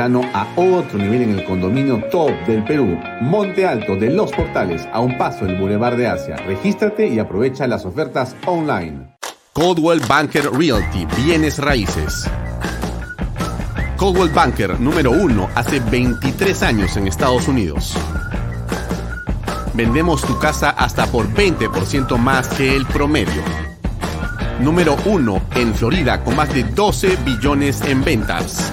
A otro nivel en el condominio top del Perú, Monte Alto de Los Portales, a un paso del Boulevard de Asia. Regístrate y aprovecha las ofertas online. Coldwell Banker Realty, bienes raíces. Coldwell Banker número uno hace 23 años en Estados Unidos. Vendemos tu casa hasta por 20% más que el promedio. Número uno en Florida con más de 12 billones en ventas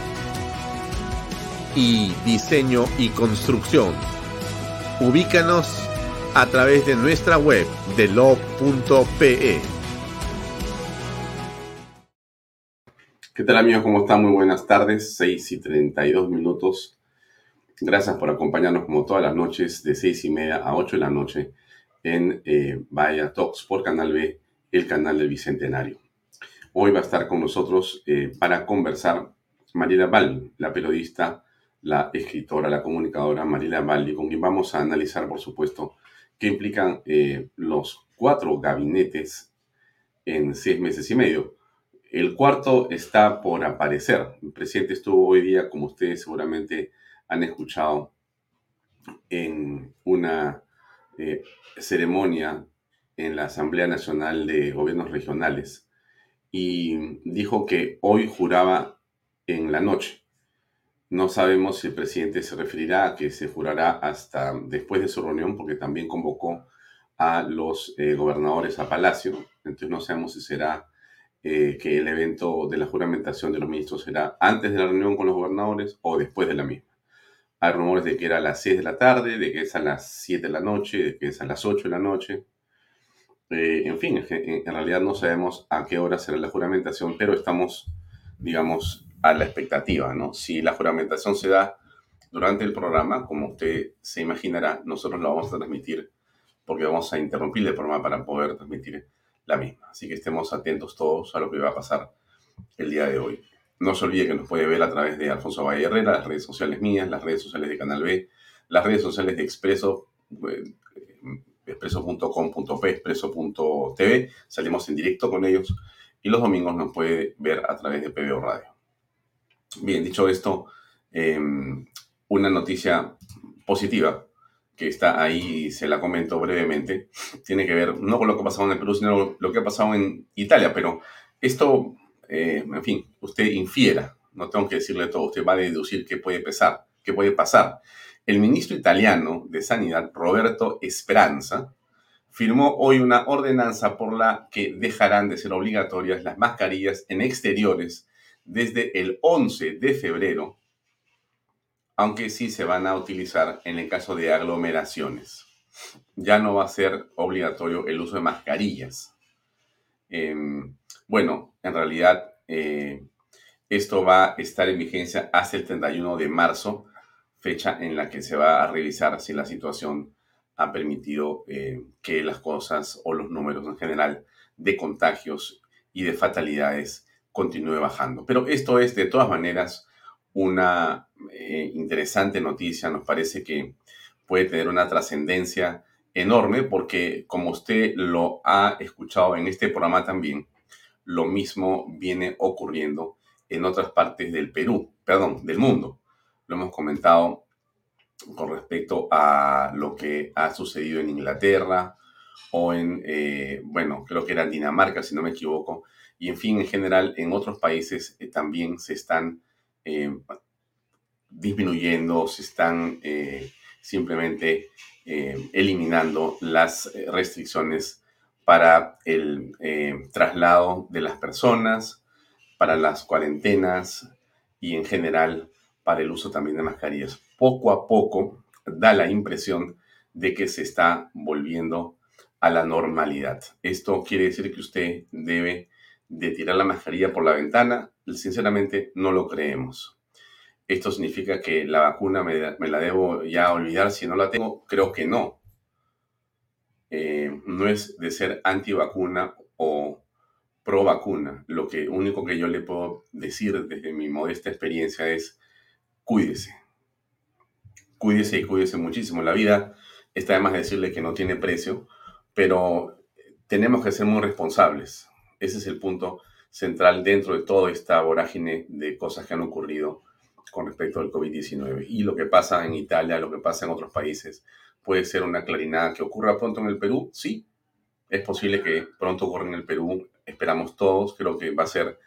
y diseño y construcción. Ubícanos a través de nuestra web de lo.pe. ¿Qué tal amigos? ¿Cómo están? Muy buenas tardes, 6 y 32 minutos. Gracias por acompañarnos como todas las noches de 6 y media a 8 de la noche en eh, Vaya Talks por Canal B, el canal del Bicentenario. Hoy va a estar con nosotros eh, para conversar Mariela Val, la periodista la escritora, la comunicadora Marila Baldi, con quien vamos a analizar, por supuesto, qué implican eh, los cuatro gabinetes en seis meses y medio. El cuarto está por aparecer. El presidente estuvo hoy día, como ustedes seguramente han escuchado, en una eh, ceremonia en la Asamblea Nacional de Gobiernos Regionales y dijo que hoy juraba en la noche no sabemos si el presidente se referirá a que se jurará hasta después de su reunión, porque también convocó a los eh, gobernadores a Palacio. Entonces no sabemos si será eh, que el evento de la juramentación de los ministros será antes de la reunión con los gobernadores o después de la misma. Hay rumores de que era a las 6 de la tarde, de que es a las 7 de la noche, de que es a las 8 de la noche. Eh, en fin, en realidad no sabemos a qué hora será la juramentación, pero estamos, digamos, a la expectativa, ¿no? Si la juramentación se da durante el programa, como usted se imaginará, nosotros lo vamos a transmitir porque vamos a interrumpir el programa para poder transmitir la misma. Así que estemos atentos todos a lo que va a pasar el día de hoy. No se olvide que nos puede ver a través de Alfonso Valle Herrera, las redes sociales mías, las redes sociales de Canal B, las redes sociales de Expreso, eh, expreso.com.p, expreso.tv. Salimos en directo con ellos y los domingos nos puede ver a través de PBO Radio. Bien, dicho esto, em, una noticia positiva que está ahí, se la comento brevemente, tiene que ver no con lo que ha pasado en el Perú, sino lo que ha pasado en Italia, pero esto, eh, en fin, usted infiera, no tengo que decirle todo, usted va a deducir qué puede pasar, qué puede pasar. El ministro italiano de Sanidad, Roberto Esperanza, firmó hoy una ordenanza por la que dejarán de ser obligatorias las mascarillas en exteriores desde el 11 de febrero, aunque sí se van a utilizar en el caso de aglomeraciones. Ya no va a ser obligatorio el uso de mascarillas. Em, bueno, en realidad eh, esto va a estar en vigencia hasta el 31 de marzo, fecha en la que se va a revisar si la situación ha permitido eh, que las cosas o los números en general de contagios y de fatalidades continúe bajando. Pero esto es de todas maneras una eh, interesante noticia, nos parece que puede tener una trascendencia enorme porque como usted lo ha escuchado en este programa también, lo mismo viene ocurriendo en otras partes del Perú, perdón, del mundo. Lo hemos comentado con respecto a lo que ha sucedido en Inglaterra o en, eh, bueno, creo que era Dinamarca, si no me equivoco, y en fin, en general, en otros países eh, también se están eh, disminuyendo, se están eh, simplemente eliminando las restricciones para el traslado de las personas, para las cuarentenas y en general para el uso también de mascarillas. Poco a poco da la impresión de que se está volviendo a la normalidad. Esto quiere decir que usted debe de tirar la mascarilla por la ventana, sinceramente no lo creemos. ¿Esto significa que la vacuna me, la debo ya olvidar si no la tengo? Creo que no. Eh, no es de ser anti-vacuna o pro vacuna. Lo que único que yo le puedo decir desde mi modesta experiencia es cuídese. Cuídese y cuídese muchísimo. La vida está además de decirle que no tiene precio, pero tenemos que ser muy responsables. Ese es el punto central dentro de toda esta vorágine de cosas que han ocurrido con respecto al COVID-19. Y lo que pasa en Italia, lo que pasa en otros países, puede ser una clarinada que ocurra pronto en el Perú, sí. Es posible que pronto ocurra en el Perú, esperamos todos, creo que va a ser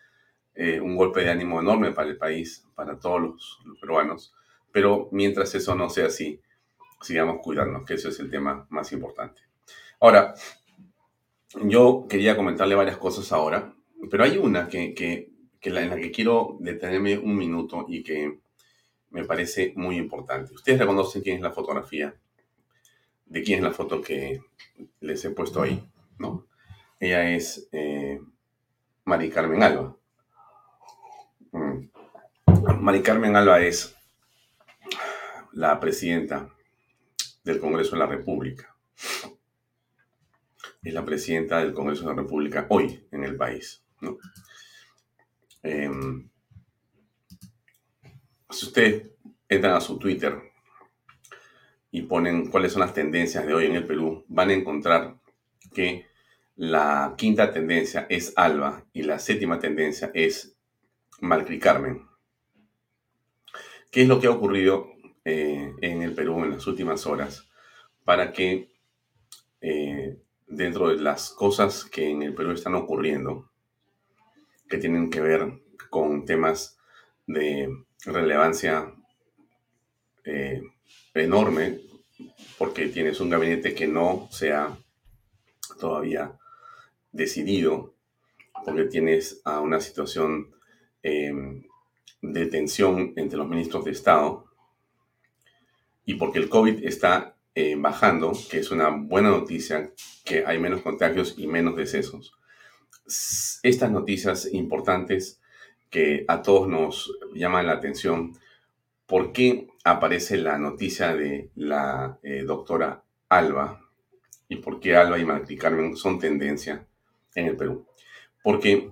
eh, un golpe de ánimo enorme para el país, para todos los, los peruanos. Pero mientras eso no sea así, sigamos cuidándonos, que eso es el tema más importante. Ahora, yo quería comentarle varias cosas ahora, pero hay una que, que, en la que quiero detenerme un minuto y que me parece muy importante. Ustedes reconocen quién es la fotografía, de quién es la foto que les he puesto ahí, ¿no? Ella es eh, Mari Carmen Alba. Mm. Mari Carmen Alba es la presidenta del Congreso de la República. Es la presidenta del Congreso de la República hoy en el país. Em, si ustedes entran a su Twitter y ponen cuáles son las tendencias de hoy en el Perú, van a encontrar que la quinta tendencia es Alba y la séptima tendencia es Malcri Carmen. ¿Qué es lo que ha ocurrido eh, en el Perú en las últimas horas para que eh, dentro de las cosas que en el Perú están ocurriendo, que tienen que ver con temas de relevancia eh, enorme, porque tienes un gabinete que no se ha todavía decidido, porque tienes a una situación de tensión entre los ministros de Estado, y porque el COVID está eh, bajando, que es una buena noticia, que hay menos contagios y menos decesos. Estas noticias importantes que a todos nos llaman la atención, ¿por qué aparece la noticia de la eh, doctora Alba y por qué Alba y Martí Carmen son tendencia en el Perú? Porque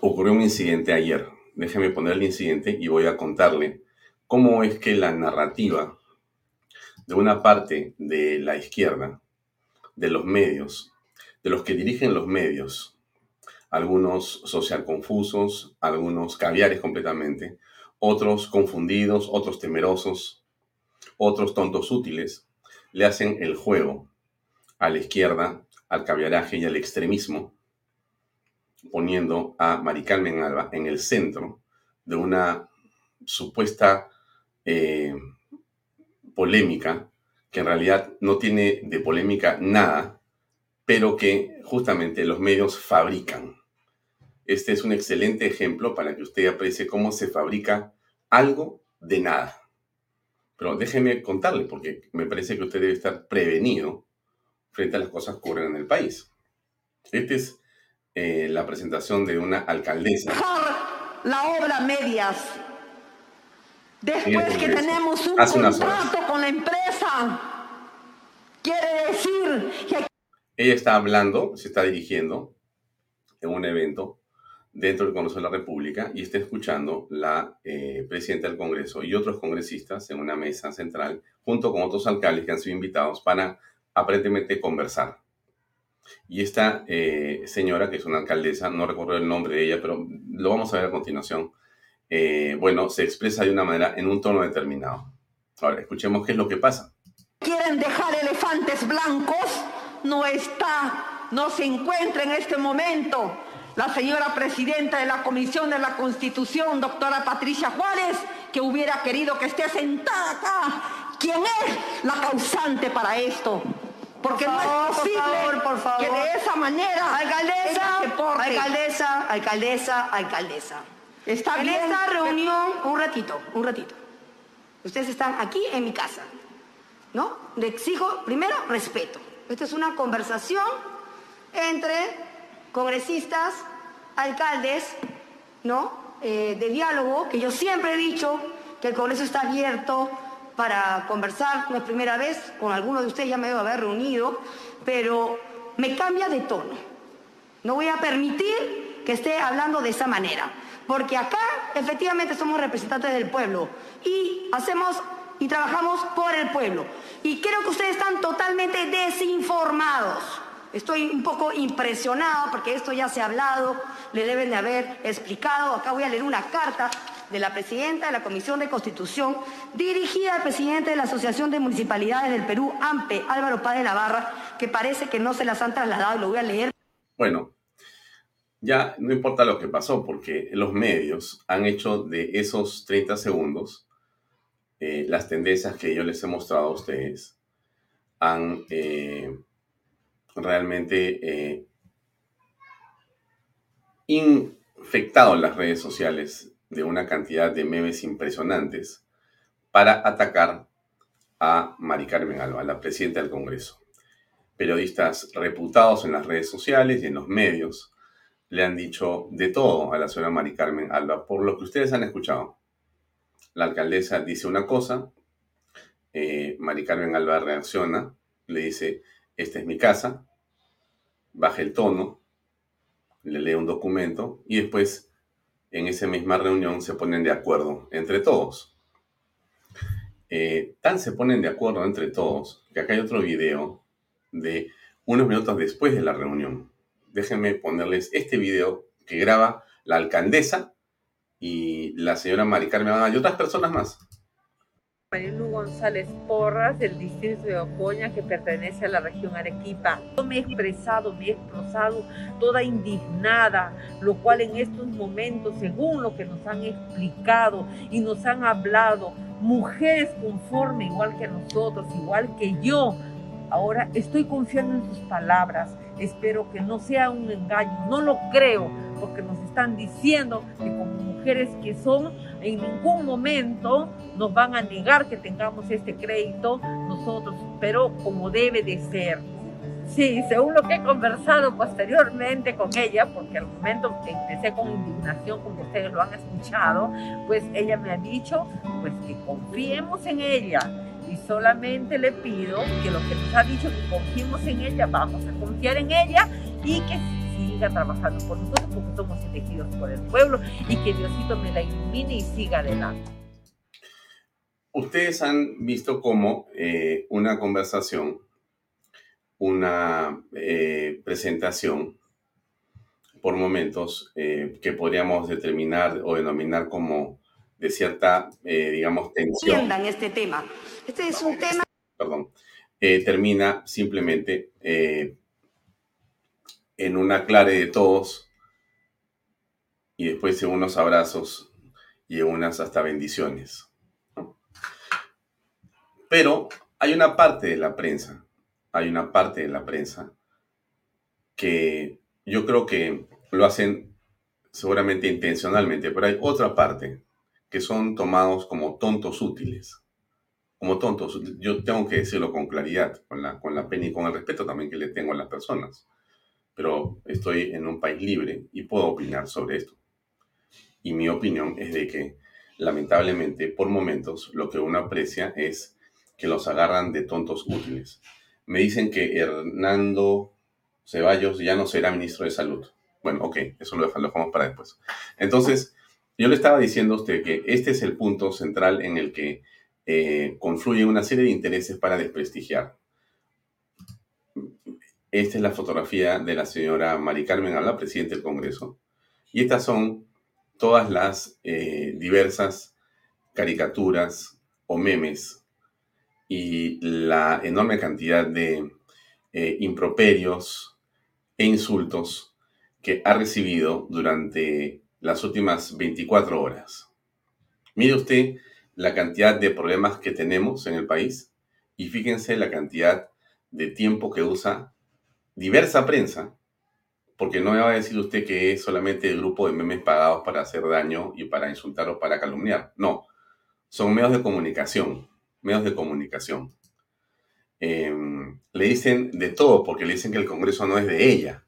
ocurrió un incidente ayer. Déjeme poner el incidente y voy a contarle cómo es que la narrativa de una parte de la izquierda, de los medios, de los que dirigen los medios, algunos social confusos, algunos caviares completamente, otros confundidos, otros temerosos, otros tontos útiles, le hacen el juego a la izquierda, al caviaraje y al extremismo, poniendo a Maricarmen Alba en el centro de una supuesta eh, polémica, que en realidad no tiene de polémica nada, pero que justamente los medios fabrican. Este es un excelente ejemplo para que usted aprecie cómo se fabrica algo de nada. Pero déjeme contarle, porque me parece que usted debe estar prevenido frente a las cosas que ocurren en el país. Esta es eh, la presentación de una alcaldesa. La obra medias Después que tenemos un contrato con la empresa, quiere decir que... Ella está hablando, se está dirigiendo en un evento dentro del Congreso de la República y está escuchando la eh, presidenta del Congreso y otros congresistas en una mesa central junto con otros alcaldes que han sido invitados para aparentemente conversar. Y esta eh, señora, que es una alcaldesa, no recuerdo el nombre de ella, pero lo vamos a ver a continuación, eh, bueno, se expresa de una manera en un tono determinado. Ahora, escuchemos qué es lo que pasa. Quieren dejar elefantes blancos, no está, no se encuentra en este momento la señora presidenta de la Comisión de la Constitución, doctora Patricia Juárez, que hubiera querido que esté sentada acá. ¿Quién es la causante para esto? Porque no es posible por favor, que de esa manera alcaldesa, alcaldesa, alcaldesa, alcaldesa. Está en esta reunión, un ratito, un ratito. Ustedes están aquí en mi casa, ¿no? Le exijo, primero, respeto. Esta es una conversación entre congresistas, alcaldes, ¿no? Eh, de diálogo, que yo siempre he dicho que el Congreso está abierto para conversar, no es primera vez, con algunos de ustedes ya me debo haber reunido, pero me cambia de tono. No voy a permitir que esté hablando de esa manera, porque acá efectivamente somos representantes del pueblo y hacemos y trabajamos por el pueblo. Y creo que ustedes están totalmente desinformados. Estoy un poco impresionado porque esto ya se ha hablado, le deben de haber explicado. Acá voy a leer una carta de la presidenta de la Comisión de Constitución, dirigida al presidente de la Asociación de Municipalidades del Perú, AMPE, Álvaro Páez Navarra, que parece que no se las han trasladado, lo voy a leer. Bueno, ya no importa lo que pasó, porque los medios han hecho de esos 30 segundos eh, las tendencias que yo les he mostrado a ustedes, han eh, realmente eh, infectado las redes sociales de una cantidad de memes impresionantes para atacar a Mari Carmen Alba, la presidenta del Congreso. Periodistas reputados en las redes sociales y en los medios le han dicho de todo a la señora Mari Carmen Alba, por lo que ustedes han escuchado. La alcaldesa dice una cosa, eh, Mari Carmen Alba reacciona, le dice, esta es mi casa, baja el tono, le lee un documento y después en esa misma reunión se ponen de acuerdo entre todos. Eh, tan se ponen de acuerdo entre todos que acá hay otro video de unos minutos después de la reunión. Déjenme ponerles este video que graba la alcaldesa y la señora Mari Carmen y otras personas más. Marilu González Porras, del distrito de Ocoña, que pertenece a la región Arequipa. Yo me he expresado, me he expresado toda indignada, lo cual en estos momentos, según lo que nos han explicado y nos han hablado, mujeres conforme igual que nosotros, igual que yo, ahora estoy confiando en sus palabras. Espero que no sea un engaño, no lo creo, porque nos están diciendo que como mujeres que son, en ningún momento nos van a negar que tengamos este crédito nosotros, pero como debe de ser. Sí, según lo que he conversado posteriormente con ella, porque al momento que empecé con indignación, como ustedes lo han escuchado, pues ella me ha dicho pues que confiemos en ella solamente le pido que lo que nos ha dicho que confiemos en ella, vamos a confiar en ella y que siga trabajando por nosotros porque somos elegidos por el pueblo y que Diosito me la ilumine y siga adelante. Ustedes han visto cómo eh, una conversación, una eh, presentación, por momentos, eh, que podríamos determinar o denominar como de cierta, digamos, tensión. Entiendan este tema. Este es un tema... Perdón. termina simplemente en una clare de todos y después en unos abrazos y en unas hasta bendiciones. Pero hay una parte de la prensa, hay una parte de la prensa que yo creo que lo hacen seguramente intencionalmente, pero hay otra parte que son tomados como tontos útiles. Como tontos, yo tengo que decirlo con claridad, con la, con la pena y con el respeto también que le tengo a las personas pero estoy en un país libre y puedo opinar sobre esto. Y mi opinión es de que, lamentablemente, por momentos, lo que uno aprecia es que los agarran de tontos útiles. Me dicen que Hernando Ceballos ya no será ministro de Salud. Bueno, ok, eso lo dejamos para después. Entonces, yo le estaba diciendo a usted que este es el punto central en el que eh, confluyen una serie de intereses para desprestigiar. Esta es la fotografía de la señora Mari Carmen Alba, presidente del Congreso. Y estas son todas las eh, diversas caricaturas o memes y la enorme cantidad de eh, improperios e insultos que ha recibido durante las últimas 24 horas. Mire usted la cantidad de problemas que tenemos en el país y fíjense la cantidad de tiempo que usa diversa prensa, porque no me va a decir usted que es solamente el grupo de memes pagados para hacer daño y para insultar o para calumniar. No, son medios de comunicación, medios de comunicación. Em, le dicen de todo, porque le dicen que el Congreso no es de ella,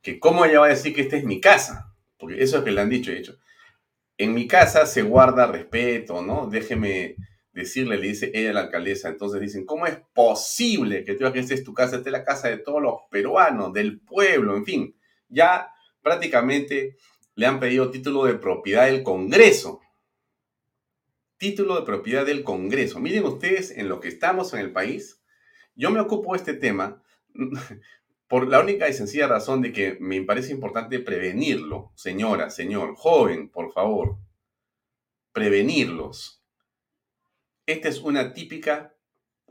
que cómo ella va a decir que esta es mi casa, porque eso es lo que le han dicho, de hecho. en mi casa se guarda respeto, ¿no? Déjeme decirle, le dice ella a la alcaldesa. Entonces dicen, ¿cómo es posible que tú que esta es tu casa, esta es la casa de todos los peruanos, del pueblo, en fin? Ya prácticamente le han pedido título de propiedad del Congreso. Título de propiedad del Congreso. Miren ustedes en lo que estamos en el país. Yo me ocupo de este tema por la única y sencilla razón de que me parece importante prevenirlo, señora, señor, joven, por favor, prevenirlos. Esta es una típica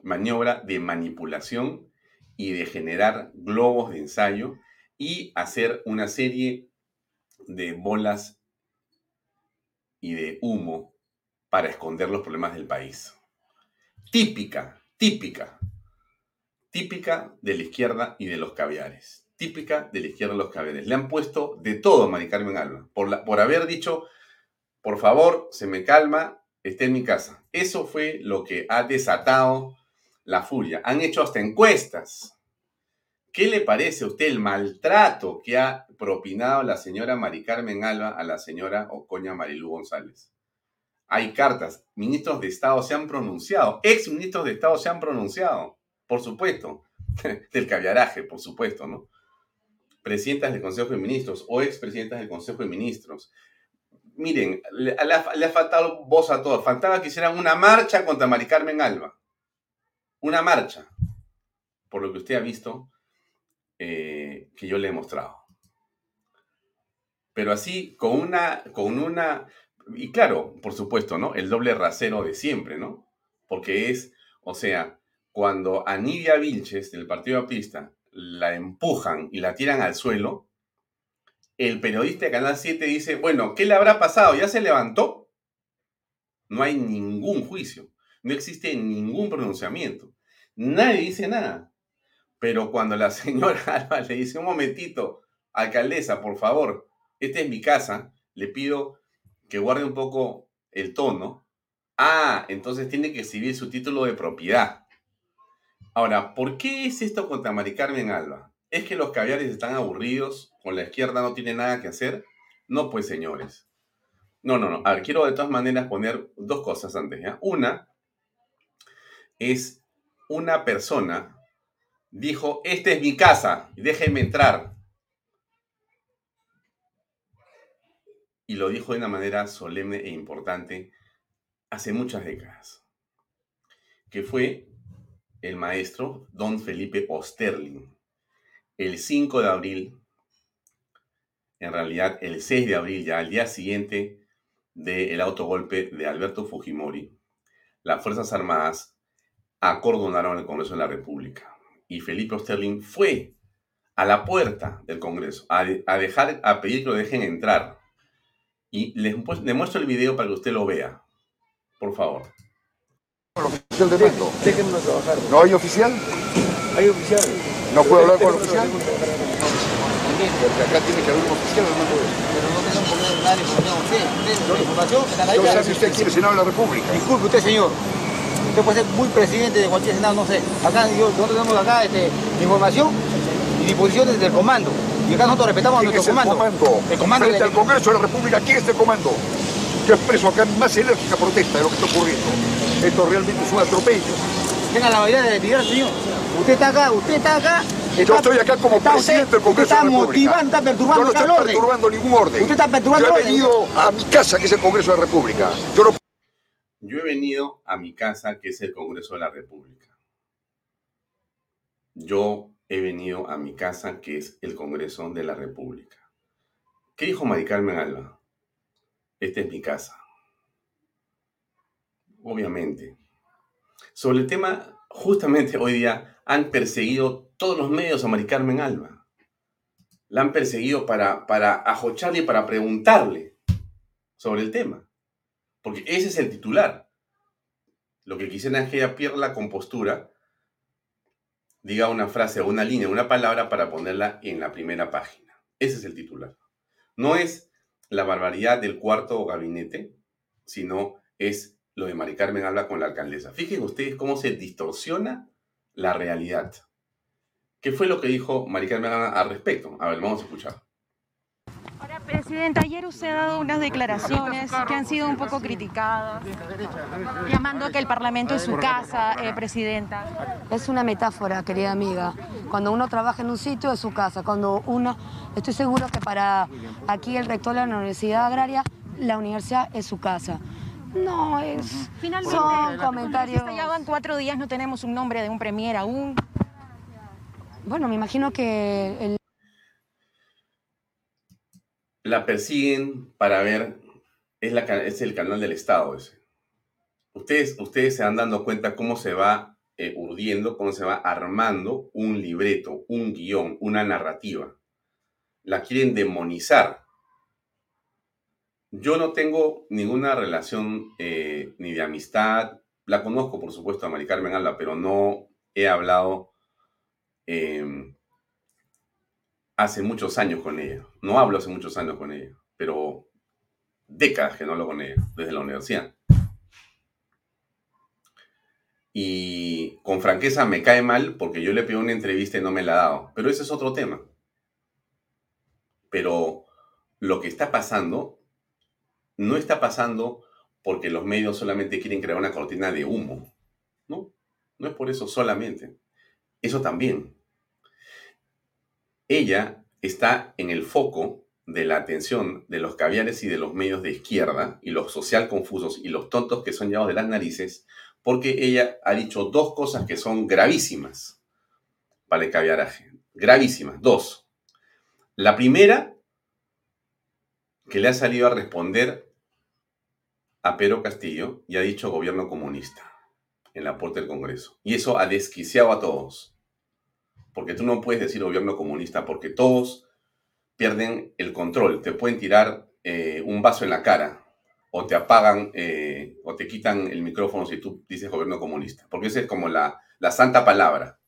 maniobra de manipulación y de generar globos de ensayo y hacer una serie de bolas y de humo para esconder los problemas del país. Típica, típica típica de la izquierda y de los caviares. Típica de la izquierda y los caviares. Le han puesto de todo a Mari Carmen Alba. Por, por haber dicho, por favor, se me calma, esté en mi casa. Eso fue lo que ha desatado la furia. Han hecho hasta encuestas. ¿Qué le parece a usted el maltrato que ha propinado la señora Mari Carmen Alba a la señora Ocoña Marilú González? Hay cartas. Ministros de Estado se han pronunciado. Ex ministros de Estado se han pronunciado por supuesto, del caviaraje, por supuesto, ¿no? Presidentas del Consejo de Ministros o expresidentas del Consejo de Ministros. Miren, le, ha faltado voz a todos. Faltaba que hicieran una marcha contra Mari Carmen Alba. Una marcha. Por lo que usted ha visto, eh, que yo le he mostrado. Pero así, con una, con una, y claro, por supuesto, ¿no? El doble rasero de siempre, ¿no? Porque es, o sea, cuando a Nidia Vilches del Partido Apista la empujan y la tiran al suelo, el periodista de Canal 7 dice, bueno, ¿qué le habrá pasado? ¿Ya se levantó? No hay ningún juicio, no existe ningún pronunciamiento, nadie dice nada. Pero cuando la señora Alba le dice, un momentito, alcaldesa, por favor, esta es mi casa, le pido que guarde un poco el tono. Ah, entonces tiene que exhibir su título de propiedad. Ahora, ¿por qué es esto contra Mari Carmen Alba? ¿Es que los caviares están aburridos? ¿Con la izquierda no tiene nada que hacer? No, pues señores. No, no, no. A ver, quiero de todas maneras poner dos cosas antes. Una es una persona dijo, esta es mi casa, déjenme entrar. Y lo dijo de una manera solemne e importante hace muchas décadas. Que fue el maestro don Felipe Osterling. El 5 de abril, en realidad el 6 de abril, ya al día siguiente del autogolpe de Alberto Fujimori, las Fuerzas Armadas acordonaron el Congreso de la República. Y Felipe Osterling fue a la puerta del Congreso a, dejar, a pedir que lo dejen entrar. Y les, les muestro el video para que usted lo vea. Por favor. Oficial de mando. Déjenme trabajar. ¿No hay oficial? Hay oficial. ¿No puedo hablar con el oficial? Porque acá tiene que haber un oficial de Pero no tenemos por qué dar información. Usted, la información está. Yo sé si usted quiere Senado de la República. Disculpe usted, señor. Usted puede ser muy presidente de cualquier Senado, no sé. Acá yo, nosotros tenemos acá este, información y disposiciones del comando. Y acá nosotros respetamos a nuestro es el comando. comando? El comando Frente al Congreso de la República, ¿quién es el comando? Yo expreso acá más enérgica protesta de lo que está ocurriendo. Esto realmente es un atropello. Tenga la habilidad de retirar, señor. Usted está acá, usted está acá. Yo estoy acá como está presidente usted- del Congreso está de la República. motivando, está perturbando Yo no estoy orden. perturbando ningún orden. Usted está perturbando Yo he orden. venido a mi casa, que es el Congreso de la República. Yo no Yo he venido a mi casa, que es el Congreso de la República. Yo he venido a mi casa, que es el Congreso de la República. ¿Qué dijo Mari Carmen Alba? Esta es mi casa. Obviamente. Sobre el tema, justamente hoy día han perseguido todos los medios a Mari Carmen Alba. La han perseguido para, para ajocharle y para preguntarle sobre el tema. Porque ese es el titular. Lo que quisieran es que ella pierda la compostura, diga una frase una línea, una palabra para ponerla en la primera página. Ese es el titular. No es la barbaridad del cuarto gabinete, sino es lo de Mari Carmen habla con la alcaldesa. Fíjense ustedes cómo se distorsiona la realidad. ¿Qué fue lo que dijo Mari Carmen al respecto? A ver, vamos a escuchar. Ahora, Presidenta, ayer usted ha dado unas declaraciones que han sido un poco criticadas, llamando que el Parlamento es su casa, eh, Presidenta. Es una metáfora, querida amiga. Cuando uno trabaja en un sitio es su casa. Cuando uno, estoy seguro que para aquí el rector de la Universidad Agraria, la universidad es su casa. No, es. Finalmente, son comentarios. Ya van cuatro días, no tenemos un nombre de un premier aún. Bueno, me imagino que el la persiguen para ver, es, la, es el canal del Estado ese. Ustedes, ustedes se van dando cuenta cómo se va eh, urdiendo, cómo se va armando un libreto, un guion, una narrativa. La quieren demonizar. Yo no tengo ninguna relación eh, ni de amistad. La conozco, por supuesto, a Mari Carmen Alba, pero no he hablado eh, hace muchos años con ella. No hablo hace muchos años con ella, pero décadas que no hablo con ella, desde la universidad. Y con franqueza me cae mal porque yo le pido una entrevista y no me la ha dado. Pero ese es otro tema. Pero lo que está pasando no está pasando porque los medios solamente quieren crear una cortina de humo. No, no es por eso solamente. Eso también ella está en el foco de la atención de los caviares y de los medios de izquierda y los social confusos y los tontos que son llevados de las narices, porque ella ha dicho dos cosas que son gravísimas para el caviaraje. Gravísimas, dos. La primera, que le ha salido a responder a Pedro Castillo y ha dicho gobierno comunista en la puerta del Congreso. Y eso ha desquiciado a todos porque tú no puedes decir gobierno comunista, porque todos pierden el control. Te pueden tirar eh, un vaso en la cara, o te apagan, eh, o te quitan el micrófono si tú dices gobierno comunista, porque esa es como la, la santa palabra,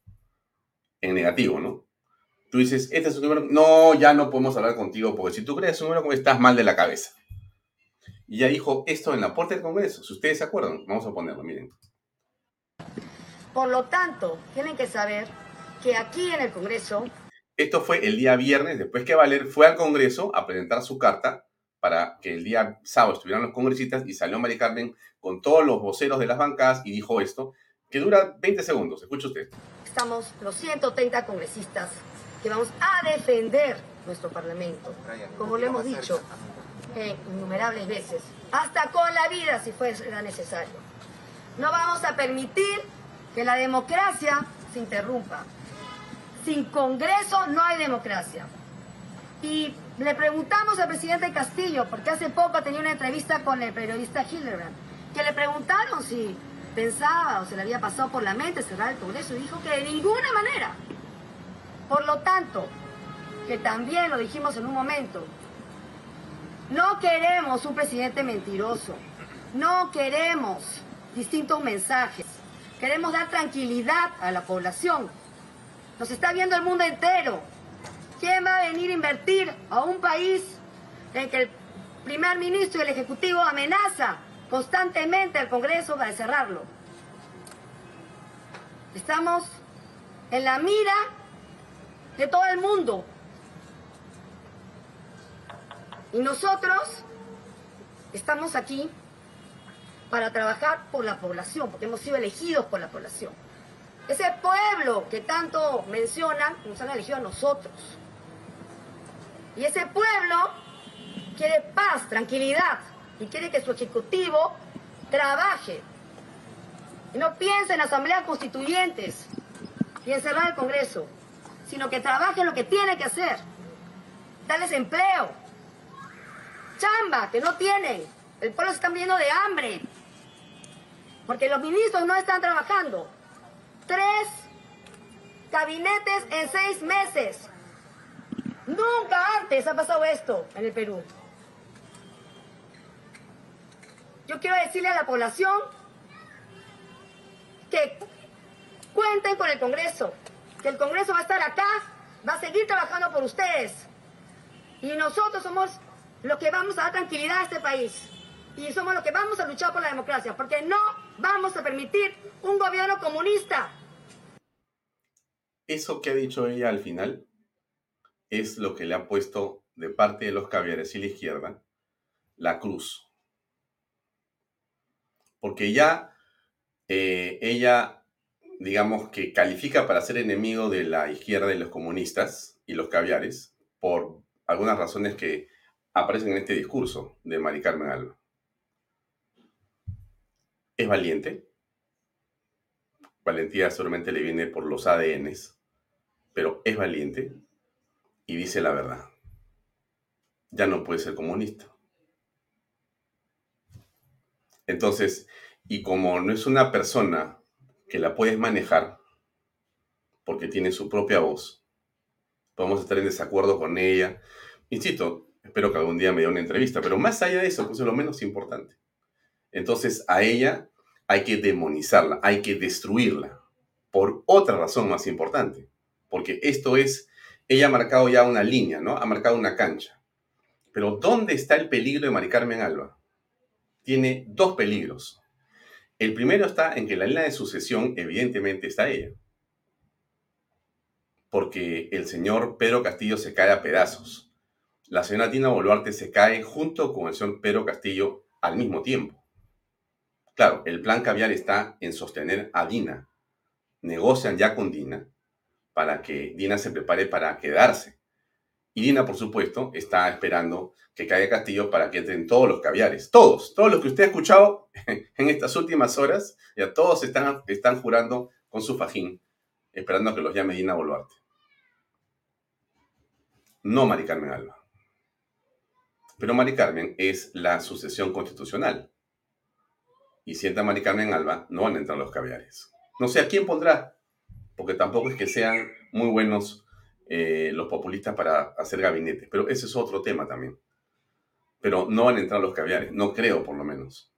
en negativo, ¿no? Tú dices, este es un gobierno, no, ya no podemos hablar contigo, porque si tú crees un gobierno estás mal de la cabeza. Y ya dijo esto en la puerta del Congreso, si ustedes se acuerdan, vamos a ponerlo, miren. Por lo tanto, tienen que saber que aquí en el Congreso... Esto fue el día viernes, después que Valer fue al Congreso a presentar su carta para que el día sábado estuvieran los congresistas y salió María Carmen con todos los voceros de las bancadas y dijo esto, que dura 20 segundos. Escucha usted. Estamos los 130 congresistas que vamos a defender nuestro Parlamento, como lo hemos dicho innumerables veces, hasta con la vida si fuera necesario. No vamos a permitir que la democracia se interrumpa. Sin Congreso no hay democracia. Y le preguntamos al presidente Castillo, porque hace poco tenía una entrevista con el periodista Hildebrand, que le preguntaron si pensaba o se le había pasado por la mente cerrar el Congreso y dijo que de ninguna manera. Por lo tanto, que también lo dijimos en un momento, no queremos un presidente mentiroso, no queremos distintos mensajes, queremos dar tranquilidad a la población, nos está viendo el mundo entero. ¿Quién va a venir a invertir a un país en que el primer ministro y el ejecutivo amenaza constantemente al Congreso para cerrarlo? Estamos en la mira de todo el mundo. Y nosotros estamos aquí para trabajar por la población, porque hemos sido elegidos por la población. Ese pueblo que tanto mencionan nos han elegido a nosotros. Y ese pueblo quiere paz, tranquilidad y quiere que su ejecutivo trabaje. Y no piense en asambleas constituyentes y en cerrar el Congreso, sino que trabaje en lo que tiene que hacer. Darles empleo, chamba que no tienen. El pueblo se está muriendo de hambre. Porque los ministros no están trabajando. Tres gabinetes en seis meses. Nunca antes ha pasado esto en el Perú. Yo quiero decirle a la población que cuenten con el Congreso, que el Congreso va a estar acá, va a seguir trabajando por ustedes. Y nosotros somos los que vamos a dar tranquilidad a este país. Y somos los que vamos a luchar por la democracia, porque no vamos a permitir un gobierno comunista eso que ha dicho ella al final es lo que le ha puesto de parte de los caviares y la izquierda la cruz. Porque ya eh, ella, digamos que califica para ser enemigo de la izquierda y los comunistas y los caviares por algunas razones que aparecen en este discurso de Mari Carmen Alba. Es valiente. Valentía seguramente le viene por los ADNs, pero es valiente y dice la verdad. Ya no puede ser comunista. Entonces, y como no es una persona que la puedes manejar, porque tiene su propia voz, podemos estar en desacuerdo con ella. Insisto, espero que algún día me dé una entrevista, pero más allá de eso, pues es lo menos importante. Entonces, a ella hay que demonizarla, hay que destruirla, por otra razón más importante, porque esto es ella ha marcado ya una línea, ¿no? Ha marcado una cancha. Pero ¿dónde está el peligro de Mari Carmen Alba? Tiene dos peligros. El primero está en que la línea de sucesión, evidentemente, está ella. Porque el señor Pedro Castillo se cae a pedazos. La señora Tina Boluarte se cae junto con el señor Pedro Castillo al mismo tiempo. Claro, el plan caviar está en sostener a Dina. Negocian ya con Dina para que Dina se prepare para quedarse. Y Dina, por supuesto, está esperando que caiga Castillo para que entren todos los caviares. Todos, todos los que usted ha escuchado en estas últimas horas, ya todos están, están jurando con su fajín, esperando que los llame Dina Boluarte. No Mari Carmen Alba. Pero Mari Carmen es la sucesión constitucional. Y si entra Mari Carmen Alba, no van a entrar los caviares. No sé a quién pondrá porque tampoco es que sean muy buenos eh, los populistas para hacer gabinetes, pero ese es otro tema también. Pero no van a entrar los caviares, no creo por lo menos.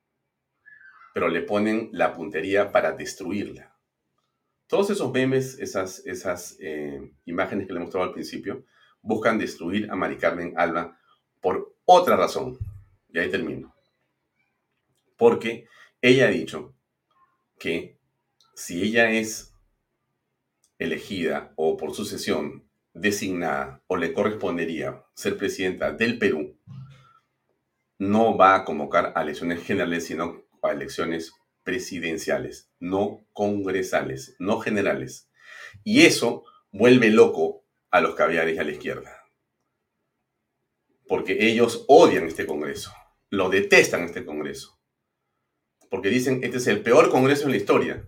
Pero le ponen la puntería para destruirla. Todos esos memes, esas, eh, imágenes que le mostraba al principio, buscan destruir a Mari Carmen Alba por otra razón. Y ahí termino. Porque ella ha dicho que si ella es elegida o por sucesión designada o le correspondería ser presidenta del Perú, no va a convocar a elecciones generales, sino a elecciones presidenciales, no congresales, no generales. Y eso vuelve loco a los caviares y a la izquierda. Porque ellos odian este Congreso, lo detestan este Congreso. Porque dicen, este es el peor Congreso en la historia.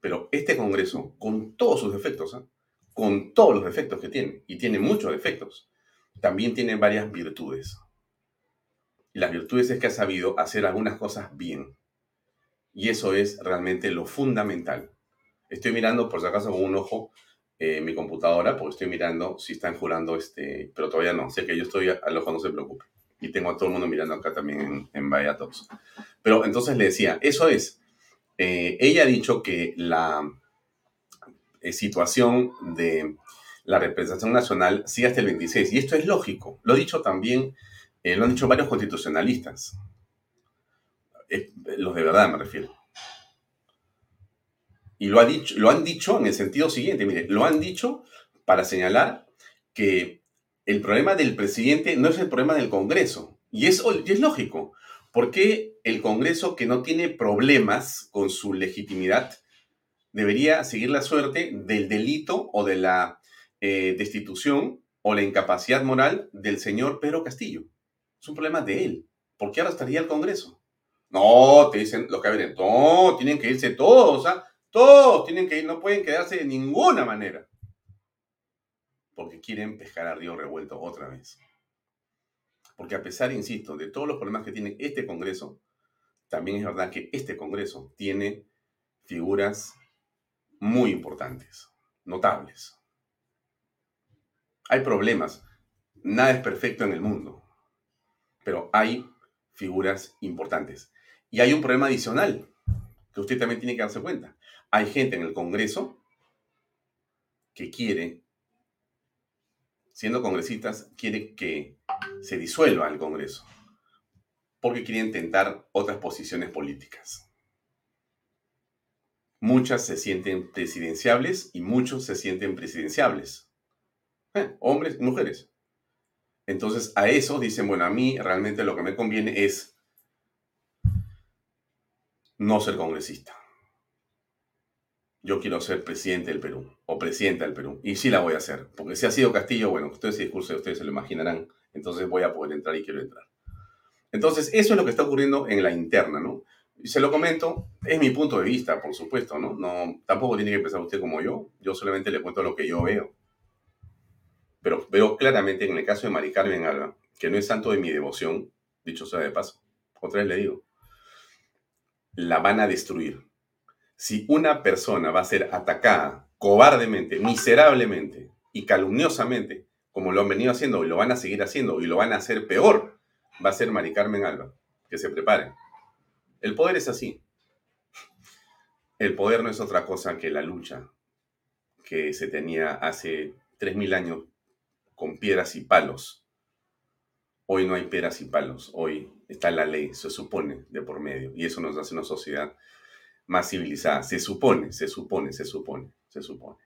Pero este Congreso, con todos sus defectos, ¿ah? con todos los defectos que tiene, y tiene muchos defectos, también tiene varias virtudes. Y las virtudes es que ha sabido hacer algunas cosas bien. Y eso es realmente lo fundamental. Estoy mirando, por si acaso, con un ojo eh, mi computadora, porque estoy mirando si están jurando, este, pero todavía no. Sé que yo estoy al ojo, no se preocupe. Y tengo a todo el mundo mirando acá también en, en Pero entonces le decía, eso es, eh, ella ha dicho que la eh, situación de la representación nacional sigue hasta el 26, y esto es lógico. Lo ha dicho también, eh, lo han dicho varios constitucionalistas. los de verdad me refiero. Y lo, ha dicho, lo han dicho en el sentido siguiente, mire, lo han dicho para señalar que el problema del presidente no es el problema del Congreso. Y es, y es lógico. ¿Por qué el Congreso, que no tiene problemas con su legitimidad, debería seguir la suerte del delito o de la eh, destitución o la incapacidad moral del señor Pedro Castillo? Es un problema de él. ¿Por qué arrastraría el Congreso? No, te dicen los vienen, no, tienen que irse todos, ¿ah? todos tienen que ir, no pueden quedarse de ninguna manera. Porque quieren pescar a río revuelto otra vez. Porque a pesar, insisto, de todos los problemas que tiene este Congreso, también es verdad que este Congreso tiene figuras muy importantes, notables. Hay problemas, nada es perfecto en el mundo, pero hay figuras importantes. Y hay un problema adicional que usted también tiene que darse cuenta. Hay gente en el Congreso que quiere, siendo congresistas, quiere que se disuelva el Congreso, porque quiere intentar otras posiciones políticas. Muchas se sienten presidenciables y muchos se sienten presidenciables. Eh, hombres y mujeres. Entonces a eso dicen, bueno, a mí realmente lo que me conviene es no ser congresista. Yo quiero ser presidente del Perú o presidenta del Perú. Y sí la voy a hacer, porque si ha sido Castillo, bueno, ustedes ese discurso ustedes se lo imaginarán, entonces voy a poder entrar y quiero entrar. Entonces, eso es lo que está ocurriendo en la interna, ¿no? Se lo comento, es mi punto de vista, por supuesto, ¿no? no tampoco tiene que pensar usted como yo, yo solamente le cuento lo que yo veo. Pero veo claramente en el caso de Mari Carmen Alba, que no es santo de mi devoción, dicho sea de paso, otra vez le digo, la van a destruir. Si una persona va a ser atacada cobardemente, miserablemente y calumniosamente, como lo han venido haciendo y lo van a seguir haciendo y lo van a hacer peor, va a ser Mari Carmen Alba. Que se preparen. El poder es así. El poder no es otra cosa que la lucha que se tenía hace 3.000 años con piedras y palos. Hoy no hay piedras y palos, hoy está la ley, se supone, de por medio. Y eso nos hace una sociedad más civilizada. Se supone, se supone, se supone, se supone.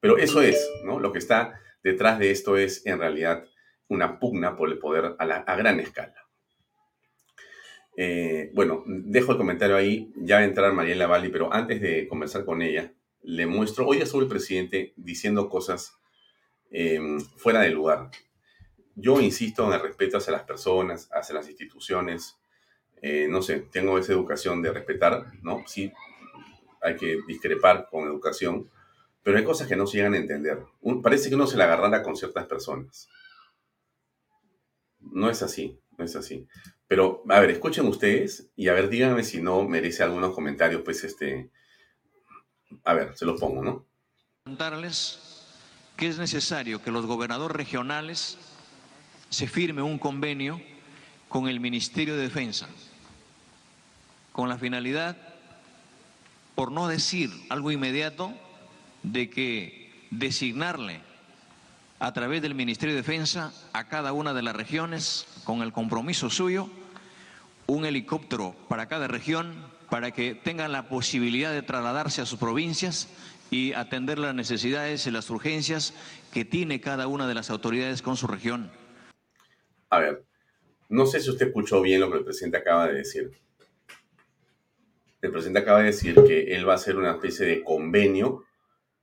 Pero eso es, ¿no? Lo que está detrás de esto es en realidad una pugna por el poder a, gran escala. Eh, bueno, dejo el comentario ahí, ya va a entrar Mariela Valli, pero antes de conversar con ella, le muestro, hoy estuvo el presidente diciendo cosas em, fuera de lugar. Yo insisto en el respeto hacia las personas, hacia las instituciones, eh, no sé, tengo esa educación de respetar, ¿no? Sí, hay que discrepar con educación, pero hay cosas que no se llegan a entender. parece que uno se la agarrara con ciertas personas. No es así, no es así. Pero, a ver, escuchen ustedes y a ver, díganme si no merece algunos comentarios, pues este. A ver, se los pongo, ¿no? Contarles que es necesario que los gobernadores regionales se firme un convenio con el Ministerio de Defensa, con la finalidad, por no decir algo inmediato, de que designarle a través del Ministerio de Defensa a cada una de las regiones con el compromiso suyo un helicóptero para cada región para que tengan la posibilidad de trasladarse a sus provincias y atender las necesidades y las urgencias que tiene cada una de las autoridades con su región. A ver, no sé si usted escuchó bien lo que el presidente acaba de decir. El presidente acaba de decir que él va a hacer una especie de convenio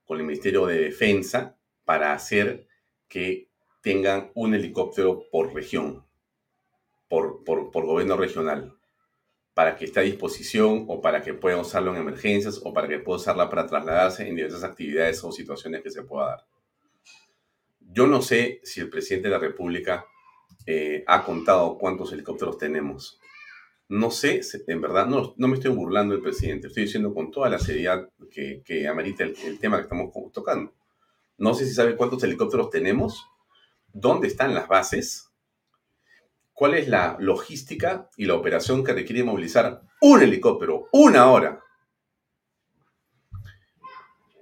con el Ministerio de Defensa para hacer que tengan un helicóptero por región, por, por, gobierno regional, para que esté a disposición o para que pueda usarlo en emergencias o para que pueda usarla para trasladarse en diversas actividades o situaciones que se pueda dar. Yo no sé si el presidente de la República eh, ha contado cuántos helicópteros tenemos. No sé, en verdad, no, no me estoy burlando del presidente, estoy diciendo con toda la seriedad que, amerita el, el tema que estamos tocando. No sé si sabe cuántos helicópteros tenemos, dónde están las bases, cuál es la logística y la operación que requiere movilizar un helicóptero una hora.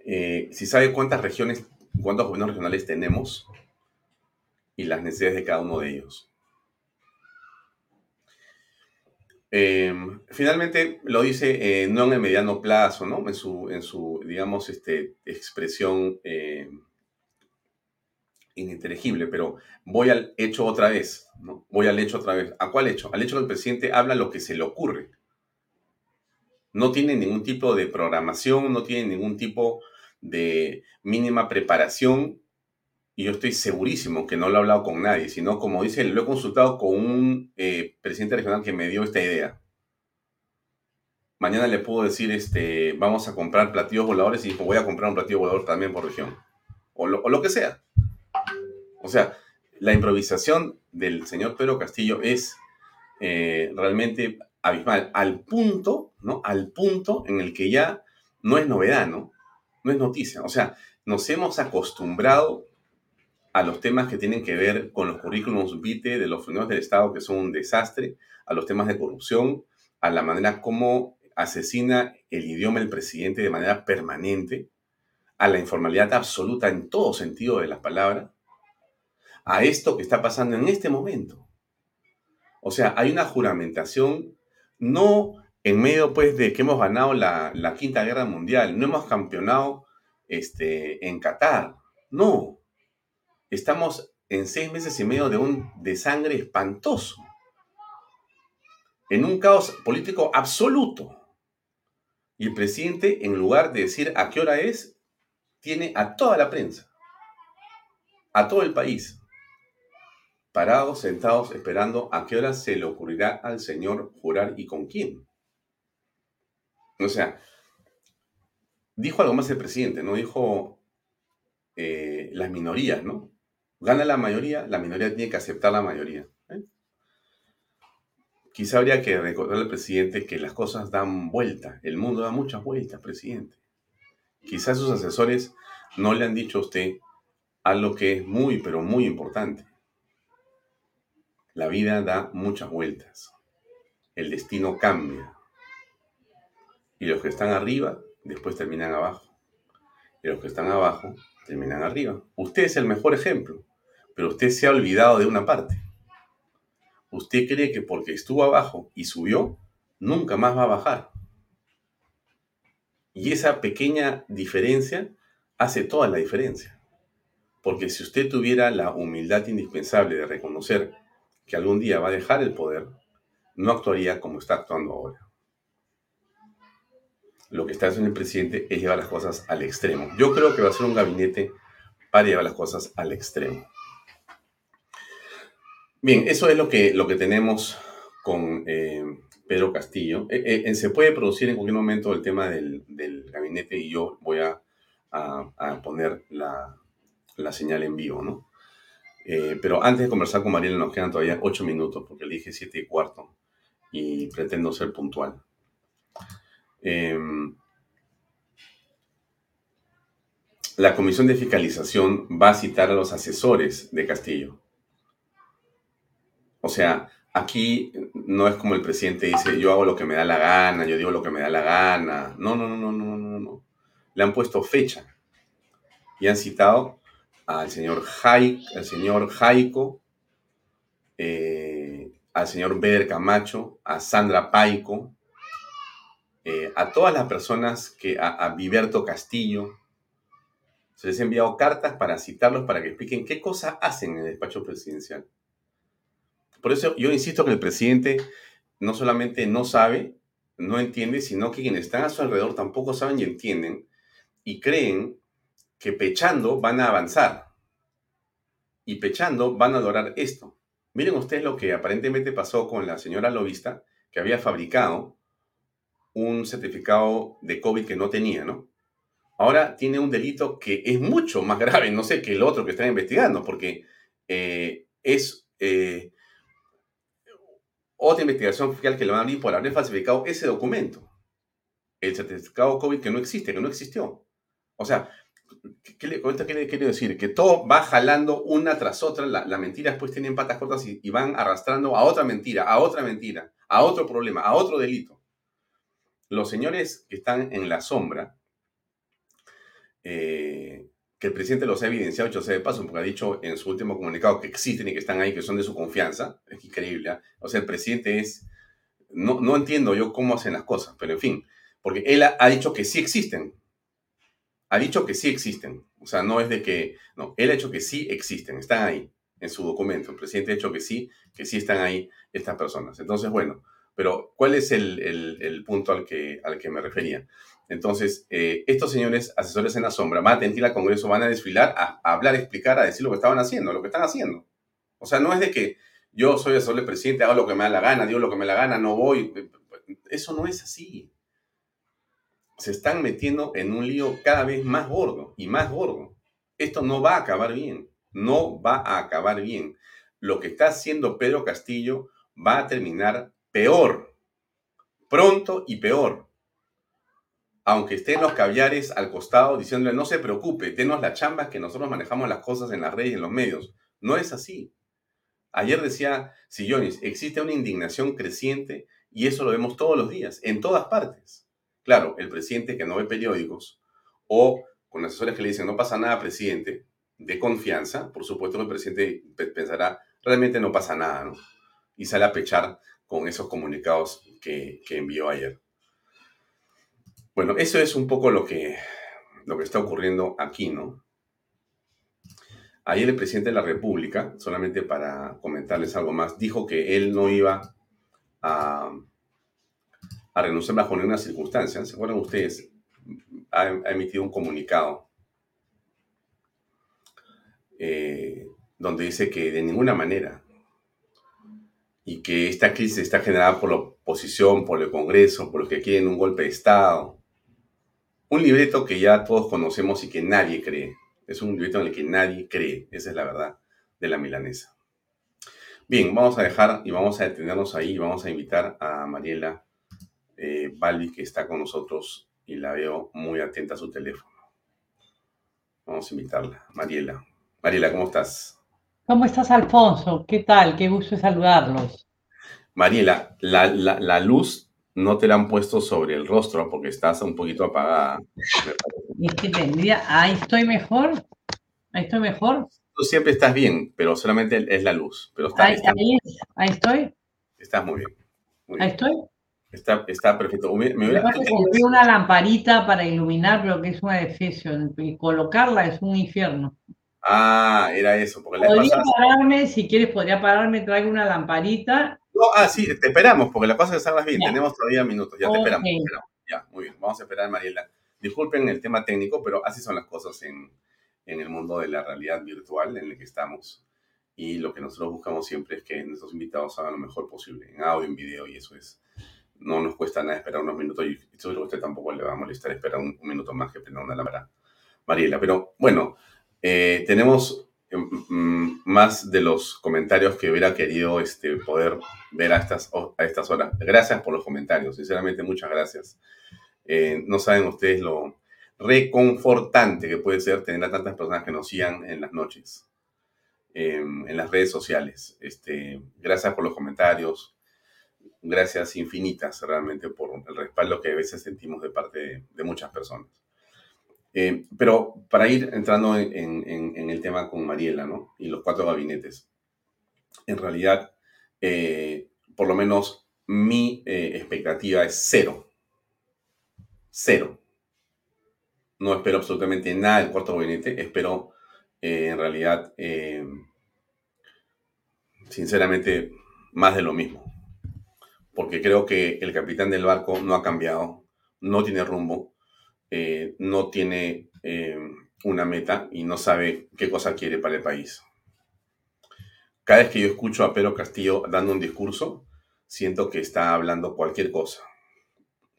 Eh, si sabe cuántas regiones, cuántos gobiernos regionales tenemos y las necesidades de cada uno de ellos. Em, finalmente lo dice eh, no en el mediano plazo, ¿no? En su, en su digamos, este, expresión em, ininteligible, pero voy al hecho otra vez, ¿no? Voy al hecho otra vez. ¿A cuál hecho? Al hecho que el presidente habla lo que se le ocurre. No tiene ningún tipo de programación, no tiene ningún tipo de mínima preparación. Y yo estoy segurísimo que no lo he hablado con nadie, sino como dice, lo he consultado con un eh, presidente regional que me dio esta idea. Mañana le puedo decir, este, vamos a comprar platillos voladores y voy a comprar un platillo volador también por región. o lo que sea. O sea, la improvisación del señor Pedro Castillo es eh, realmente abismal, al punto, ¿no? Al punto en el que ya no es novedad, ¿no? No es noticia. O sea, nos hemos acostumbrado a los temas que tienen que ver con los currículums vitae de los funcionarios del Estado, que son un desastre, a los temas de corrupción, a la manera como asesina el idioma el presidente de manera permanente, a la informalidad absoluta en todo sentido de la palabra, a esto que está pasando en este momento. O sea, hay una juramentación, no en medio pues de que hemos ganado la, Quinta Guerra Mundial, no hemos campeonado este, en Qatar, no. Estamos en seis meses y medio de un desangre espantoso, en un caos político absoluto. Y el presidente, en lugar de decir a qué hora es, tiene a toda la prensa, a todo el país, parados, sentados, esperando a qué hora se le ocurrirá al señor jurar y con quién. O sea, dijo algo más el presidente, ¿no? Dijo eh, las minorías, ¿no? Gana la mayoría, la minoría tiene que aceptar la mayoría. ¿eh? Quizá habría que recordarle al presidente que las cosas dan vuelta, el mundo da muchas vueltas, presidente. Quizás sus asesores no le han dicho a usted algo que es muy, pero muy importante. La vida da muchas vueltas. El destino cambia. Y los que están arriba después terminan abajo. Y los que están abajo terminan arriba. Usted es el mejor ejemplo, pero usted se ha olvidado de una parte. Usted cree que porque estuvo abajo y subió, nunca más va a bajar. Y esa pequeña diferencia hace toda la diferencia. Porque si usted tuviera la humildad indispensable de reconocer que algún día va a dejar el poder, no actuaría como está actuando ahora. Lo que está haciendo el presidente es llevar las cosas al extremo. Yo creo que va a ser un gabinete para llevar las cosas al extremo. Bien, eso es lo que, lo que tenemos con eh, Pedro Castillo. Eh, eh, se puede producir en cualquier momento el tema del, gabinete y yo voy a, poner la, señal en vivo, ¿no? pero antes de conversar con Mariela nos quedan todavía ocho minutos porque le dije siete y cuarto y pretendo ser puntual. Em, la Comisión de Fiscalización va a citar a los asesores de Castillo. O sea, aquí no es como el presidente dice, yo hago lo que me da la gana, yo digo lo que me da la gana. No, no, no, no, no, no, no. Le han puesto fecha y han citado al señor, Jai, al señor Jaico, eh, al señor Beder Camacho, a Sandra Paico, eh, a todas las personas que, a, a Castillo, se les ha enviado cartas para citarlos para que expliquen qué cosas hacen en el despacho presidencial. Por eso yo insisto que el presidente no solamente no sabe, no entiende, sino que quienes están a su alrededor tampoco saben y entienden y creen que pechando van a avanzar y pechando van a lograr esto. Miren ustedes lo que aparentemente pasó con la señora Lovista, que había fabricado un certificado de COVID que no tenía, ¿no? Ahora tiene un delito que es mucho más grave, no sé, que el otro que están investigando, porque eh, es eh, otra investigación fiscal que le van a abrir por haber falsificado ese documento. El certificado COVID que no existe, que no existió. O sea, ¿qué, le, qué quiero decir? Que todo va jalando una tras otra, la, mentira después tienen patas cortas y, y van arrastrando a otra mentira, a otra mentira, a otro problema, a otro delito los señores que están en la sombra, eh, que el presidente los ha evidenciado, hecho sea de paso, porque ha dicho en su último comunicado que existen y que están ahí, que son de su confianza, es increíble. ¿ah? O sea, el presidente es, no, no entiendo yo cómo hacen las cosas, pero en fin, porque él ha, dicho que sí existen. Ha dicho que sí existen. O sea, no es de que, no, él ha dicho que sí existen, están ahí en su documento. El presidente ha dicho que sí, que sí están ahí estas personas. Entonces, bueno, pero, ¿cuál es el, punto al que, al que me refería? Entonces, eh, estos señores asesores en la sombra van a tener al Congreso, van a desfilar, a, hablar, a explicar, a decir lo que estaban haciendo, lo que están haciendo. O sea, no es de que yo soy asesor del presidente, hago lo que me da la gana, digo lo que me da la gana, no voy. Eso no es así. Se están metiendo en un lío cada vez más gordo y más gordo. Esto no va a acabar bien. No va a acabar bien. Lo que está haciendo Pedro Castillo va a terminar peor, pronto y peor. Aunque estén los caviares al costado diciéndole, no se preocupe, denos la chamba que nosotros manejamos las cosas en las redes y en los medios. No es así. Ayer decía Sillonis, existe una indignación creciente y eso lo vemos todos los días, en todas partes. Claro, el presidente que no ve periódicos o con asesores que le dicen, no pasa nada, presidente, de confianza, por supuesto que el presidente pensará, realmente no pasa nada, ¿no? Y sale a pechar con esos comunicados que, envió ayer. Bueno, eso es un poco lo que, lo que está ocurriendo aquí, ¿no? Ayer el presidente de la República, solamente para comentarles algo más, dijo que él no iba a, renunciar bajo ninguna circunstancia. ¿Se acuerdan ustedes? Ha, emitido un comunicado eh, donde dice que de ninguna manera y que esta crisis está generada por la oposición, por el Congreso, por los que quieren un golpe de Estado. Un libreto que ya todos conocemos y que nadie cree. Es un libreto en el que nadie cree. Esa es la verdad de la milanesa. Bien, vamos a dejar y vamos a detenernos ahí y vamos a invitar a Mariela eh, Balbi, que está con nosotros y la veo muy atenta a su teléfono. Vamos a invitarla. Mariela. Mariela, ¿cómo estás? ¿Cómo estás, Alfonso? ¿Qué tal? Qué gusto saludarlos. Mariela, la, la, luz no te la han puesto sobre el rostro porque estás un poquito apagada. Es que tendría. Ahí estoy mejor. Ahí estoy mejor. Tú siempre estás bien, pero solamente es la luz. Pero ahí, ahí, estoy. Estás muy bien. Ahí estoy. Está, está perfecto. Me, me una lamparita para iluminar, pero que es una defesión. Y colocarla es un infierno. Ah, era eso. Porque podría pararme, si quieres, podría pararme, traigo una lamparita. No, ah, sí, te esperamos, porque la es que salgas bien. Tenemos todavía minutos, ya te esperamos, Ya, muy bien, vamos a esperar, Mariela. Disculpen el tema técnico, pero así son las cosas en, en el mundo de la realidad virtual en el que estamos. Y lo que nosotros buscamos siempre es que nuestros invitados hagan lo mejor posible, en audio, en video, y eso es. No nos cuesta nada esperar unos minutos y seguro a usted tampoco le va a molestar esperar un, minuto más que prender una lámpara. Mariela, pero bueno, eh, tenemos mm, más de los comentarios que hubiera querido este, poder ver a estas, a estas horas. Gracias por los comentarios, sinceramente muchas gracias. Eh, no saben ustedes lo reconfortante que puede ser tener a tantas personas que nos sigan en las noches, em, en las redes sociales. Este, gracias por los comentarios, gracias infinitas realmente por el respaldo que a veces sentimos de parte de muchas personas. Eh, pero para ir entrando en, el tema con Mariela, ¿no? Y los cuatro gabinetes. En realidad, eh, por lo menos mi eh, expectativa es cero. Cero. No espero absolutamente nada del cuarto gabinete. Espero, en realidad, sinceramente, más de lo mismo. Porque creo que el capitán del barco no ha cambiado, no tiene rumbo eh, no tiene eh, una meta y no sabe qué cosa quiere para el país. Cada vez que yo escucho a Pedro Castillo dando un discurso, siento que está hablando cualquier cosa.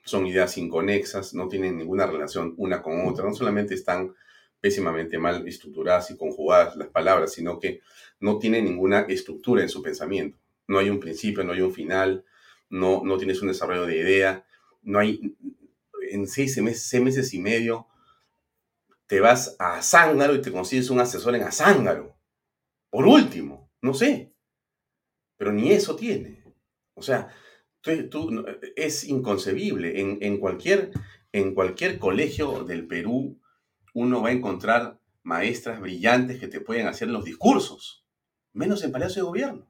Son ideas inconexas, no tienen ninguna relación una con otra, no solamente están pésimamente mal estructuradas y conjugadas las palabras, sino que no tiene ninguna estructura en su pensamiento. No hay un principio, no hay un final, no, no tienes un desarrollo de idea, no hay en seis meses, meses y medio te vas a Zángaro y te consigues un asesor en Azángaro. Por último, no sé. Pero ni eso tiene. O sea, tú, es inconcebible. En, en, cualquier, en cualquier colegio del Perú uno va a encontrar maestras brillantes que te pueden hacer los discursos, menos en Palacio de Gobierno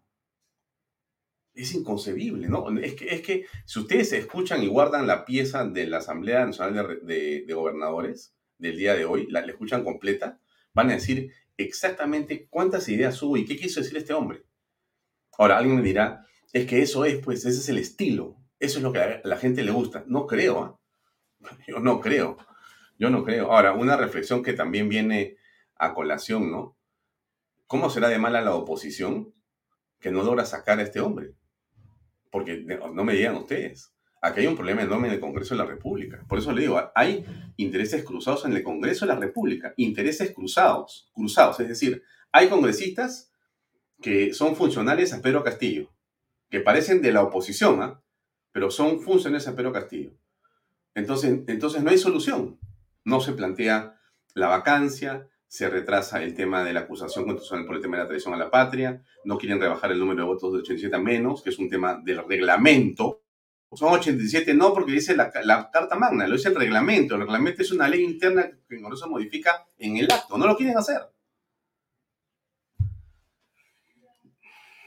es inconcebible, ¿no? Es que, es que si ustedes escuchan y guardan la pieza de la Asamblea Nacional de, Gobernadores del día de hoy, la, escuchan completa, van a decir exactamente cuántas ideas hubo y qué quiso decir este hombre. Ahora, alguien me dirá, es que eso es, pues, ese es el estilo, eso es lo que a la gente le gusta. No creo, ¿ah? Yo no creo, yo no creo. Ahora, una reflexión que también viene a colación, ¿no? ¿Cómo será de mala la oposición que no logra sacar a este hombre? Porque no me digan ustedes. Aquí hay un problema enorme en el Congreso de la República. Por eso le digo, hay intereses cruzados en el Congreso de la República. Intereses cruzados, cruzados. Es decir, hay congresistas que son funcionales a Pedro Castillo, que parecen de la oposición, ¿ah? pero son funcionales a Pedro Castillo. Entonces, entonces no hay solución. No se plantea la vacancia, se retrasa el tema de la acusación constitucional por el tema de la traición a la patria, no quieren rebajar el número de votos de 87 a menos, que es un tema del reglamento. Son 87 no porque dice la, Carta Magna, lo dice el reglamento. El reglamento es una ley interna que el Congreso modifica en el acto, no lo quieren hacer.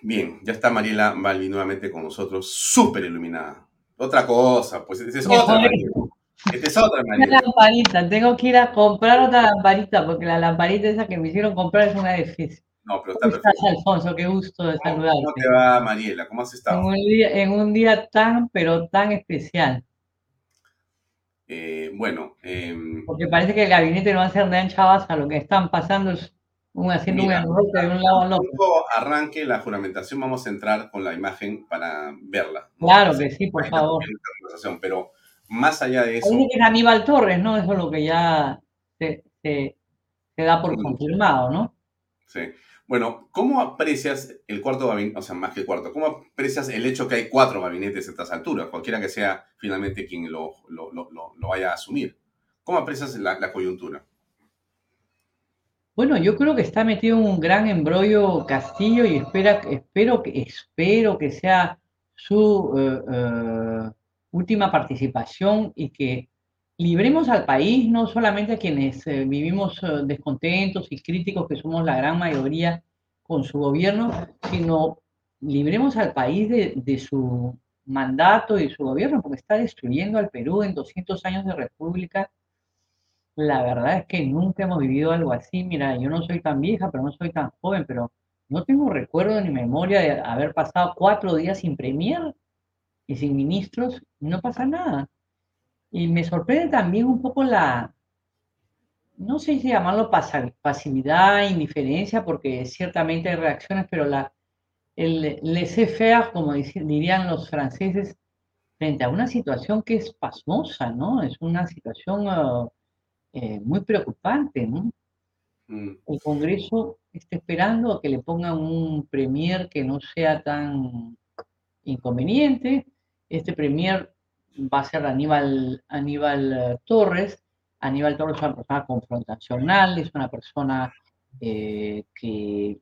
Bien, ya está Mariela Balbi nuevamente con nosotros, súper iluminada. Otra cosa, pues es otra. Esta es otra, Una lamparita, tengo que ir a comprar otra lamparita porque la lamparita esa que me hicieron comprar es una edificio. No, pero está ¿Cómo perfecto. estás, Alfonso? Qué gusto de ¿Cómo saludarte. te va, Mariela? ¿Cómo has En estado? un día, en un día tan, pero tan especial. Eh, bueno, em, Porque parece que el gabinete no va a hacer nada en Chavasa, lo que están pasando es un, haciendo Mira, un enroque de un lado al otro. cuando arranque la juramentación, vamos a entrar con la imagen para verla. ¿no? Claro que sí, por favor. Pero más allá de eso, Parece que es Aníbal Torres, ¿no? Eso es lo que ya se, se- se da por confirmado, ¿no? sí. Bueno, ¿cómo aprecias el cuarto gabinete, o sea, más que el cuarto, cómo aprecias el hecho que hay cuatro gabinetes a estas alturas, cualquiera que sea finalmente quien lo, lo, lo- lo- lo vaya a asumir? ¿Cómo aprecias la, la coyuntura? Bueno, yo creo que está metido en un gran embrollo Castillo y espera, espero, que, espero que sea su eh, eh, última participación y que libremos al país, no solamente a quienes eh, vivimos eh, descontentos y críticos, que somos la gran mayoría con su gobierno, sino libremos al país de, de su mandato y su gobierno, porque está destruyendo al Perú en 200 años de república. La verdad es que nunca hemos vivido algo así. Mira, yo no soy tan vieja, pero no soy tan joven, pero no tengo recuerdo ni memoria de haber pasado cuatro días sin premier y sin ministros, no pasa nada. Y me sorprende también un poco la, no sé si llamarlo pasividad, indiferencia, porque ciertamente hay reacciones, pero la, el laissez-faire, como dirían los franceses, frente a una situación que es pasmosa, ¿no? Es una situación eh, muy preocupante, ¿no? Mm, El Congreso está esperando a que le pongan un premier que no sea tan inconveniente. Este premier va a ser Aníbal, Aníbal eh, Torres. Aníbal Torres es una persona confrontacional, es una persona eh, que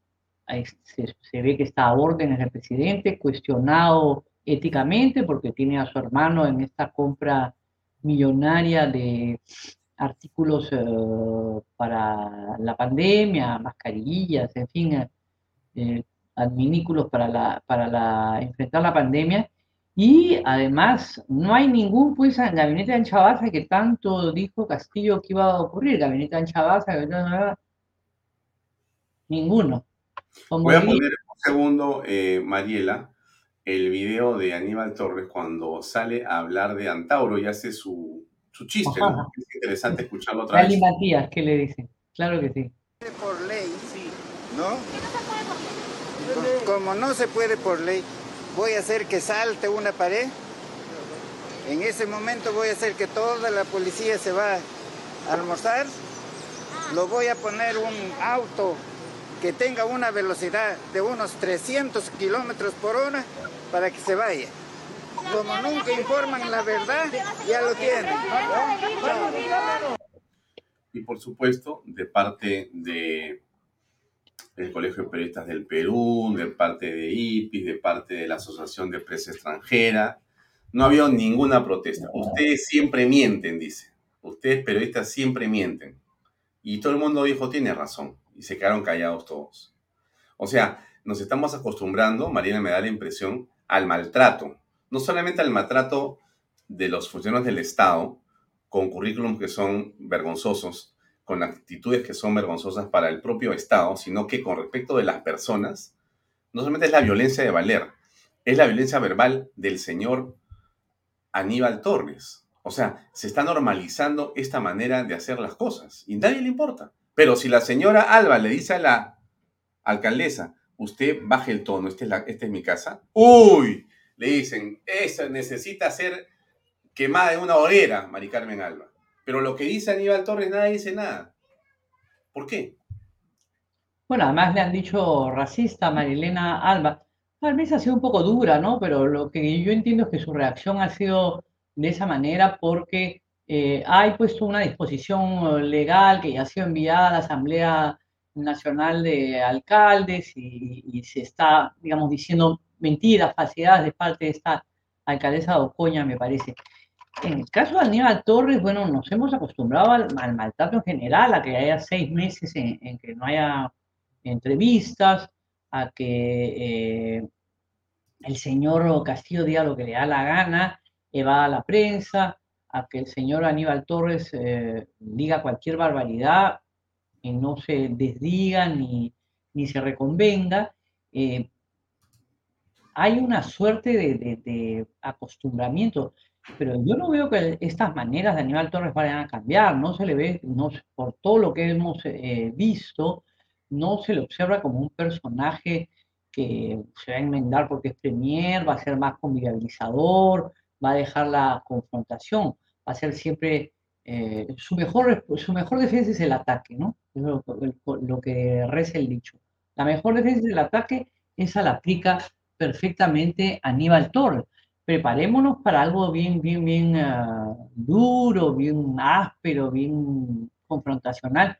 se, se ve que está a órdenes del presidente, cuestionado éticamente porque tiene a su hermano en esta compra millonaria de artículos eh, para la pandemia, mascarillas, en fin, eh, adminículos para, la, para la, enfrentar la pandemia. Y además, no hay ningún pues, gabinete de Anchabaza que tanto dijo Castillo que iba a ocurrir. Gabinete de Anchabaza, ninguno. Como Voy a poner un segundo, eh, Mariela, el video de Aníbal Torres cuando sale a hablar de Antauro y hace su, su chiste, ¿no? Es interesante escucharlo otra Lali vez. Matías, ¿qué le dicen? Claro que sí. por ley, ¿no? Co- Como no se puede por ley, voy a hacer que salte una pared. En ese momento voy a hacer que toda la policía se va a almorzar. Lo voy a poner un auto que tenga una velocidad de unos 300 kilómetros por hora para que se vaya. Como nunca informan la verdad, ya lo tienen. Y por supuesto, de parte de el Colegio de Periodistas del Perú, de parte de IPIS, de parte de la Asociación de Prensa Extranjera, no había ninguna protesta. Ustedes siempre mienten, dice. Ustedes periodistas siempre mienten. Y todo el mundo dijo, tiene razón. Y se quedaron callados todos. O sea, nos estamos acostumbrando, Marina me da la impresión, al maltrato. No solamente al maltrato de los funcionarios del Estado, con currículums que son vergonzosos, con actitudes que son vergonzosas para el propio Estado, sino que con respecto de las personas, no solamente es la violencia de Valer, es la violencia verbal del señor Aníbal Torres. O sea, se está normalizando esta manera de hacer las cosas y nadie le importa. Pero si la señora Alba le dice a la alcaldesa, usted baje el tono, esta es, la, es mi casa, uy, le dicen, necesita ser quemada en una hoguera, Mari Carmen Alba. Pero lo que dice Aníbal Torres, nadie dice nada. ¿Por qué? Bueno, además le han dicho racista a Marilena Alba. Tal vez ha sido un poco dura, ¿no? Pero lo que yo entiendo es que su reacción ha sido de esa manera porque eh, hay puesto una disposición legal que ya ha sido enviada a la Asamblea Nacional de Alcaldes y, y se está, digamos, diciendo mentiras, falsedades de parte de esta alcaldesa de Ocoña, me parece. En el caso de Aníbal Torres, bueno, nos hemos acostumbrado al, al maltrato en general, a que haya seis meses en, en que no haya entrevistas, a que eh, el señor Castillo diga lo que le da la gana, evada a la prensa, a que el señor Aníbal Torres eh, diga cualquier barbaridad y no se desdiga ni, ni se reconvenga. Eh, hay una suerte de, acostumbramiento, pero yo no veo que estas maneras de Aníbal Torres vayan a cambiar, no se le ve, no, por todo lo que hemos eh, visto, no se le observa como un personaje que se va a enmendar porque es premier, va a ser más convivializador, va a dejar la confrontación, va a ser siempre eh, su, mejor, su mejor defensa es el ataque, ¿no? Es lo, que reza el dicho. La mejor defensa del ataque, esa la aplica perfectamente Aníbal Torres. Preparémonos para algo bien, bien, bien ah, duro, bien áspero, bien confrontacional.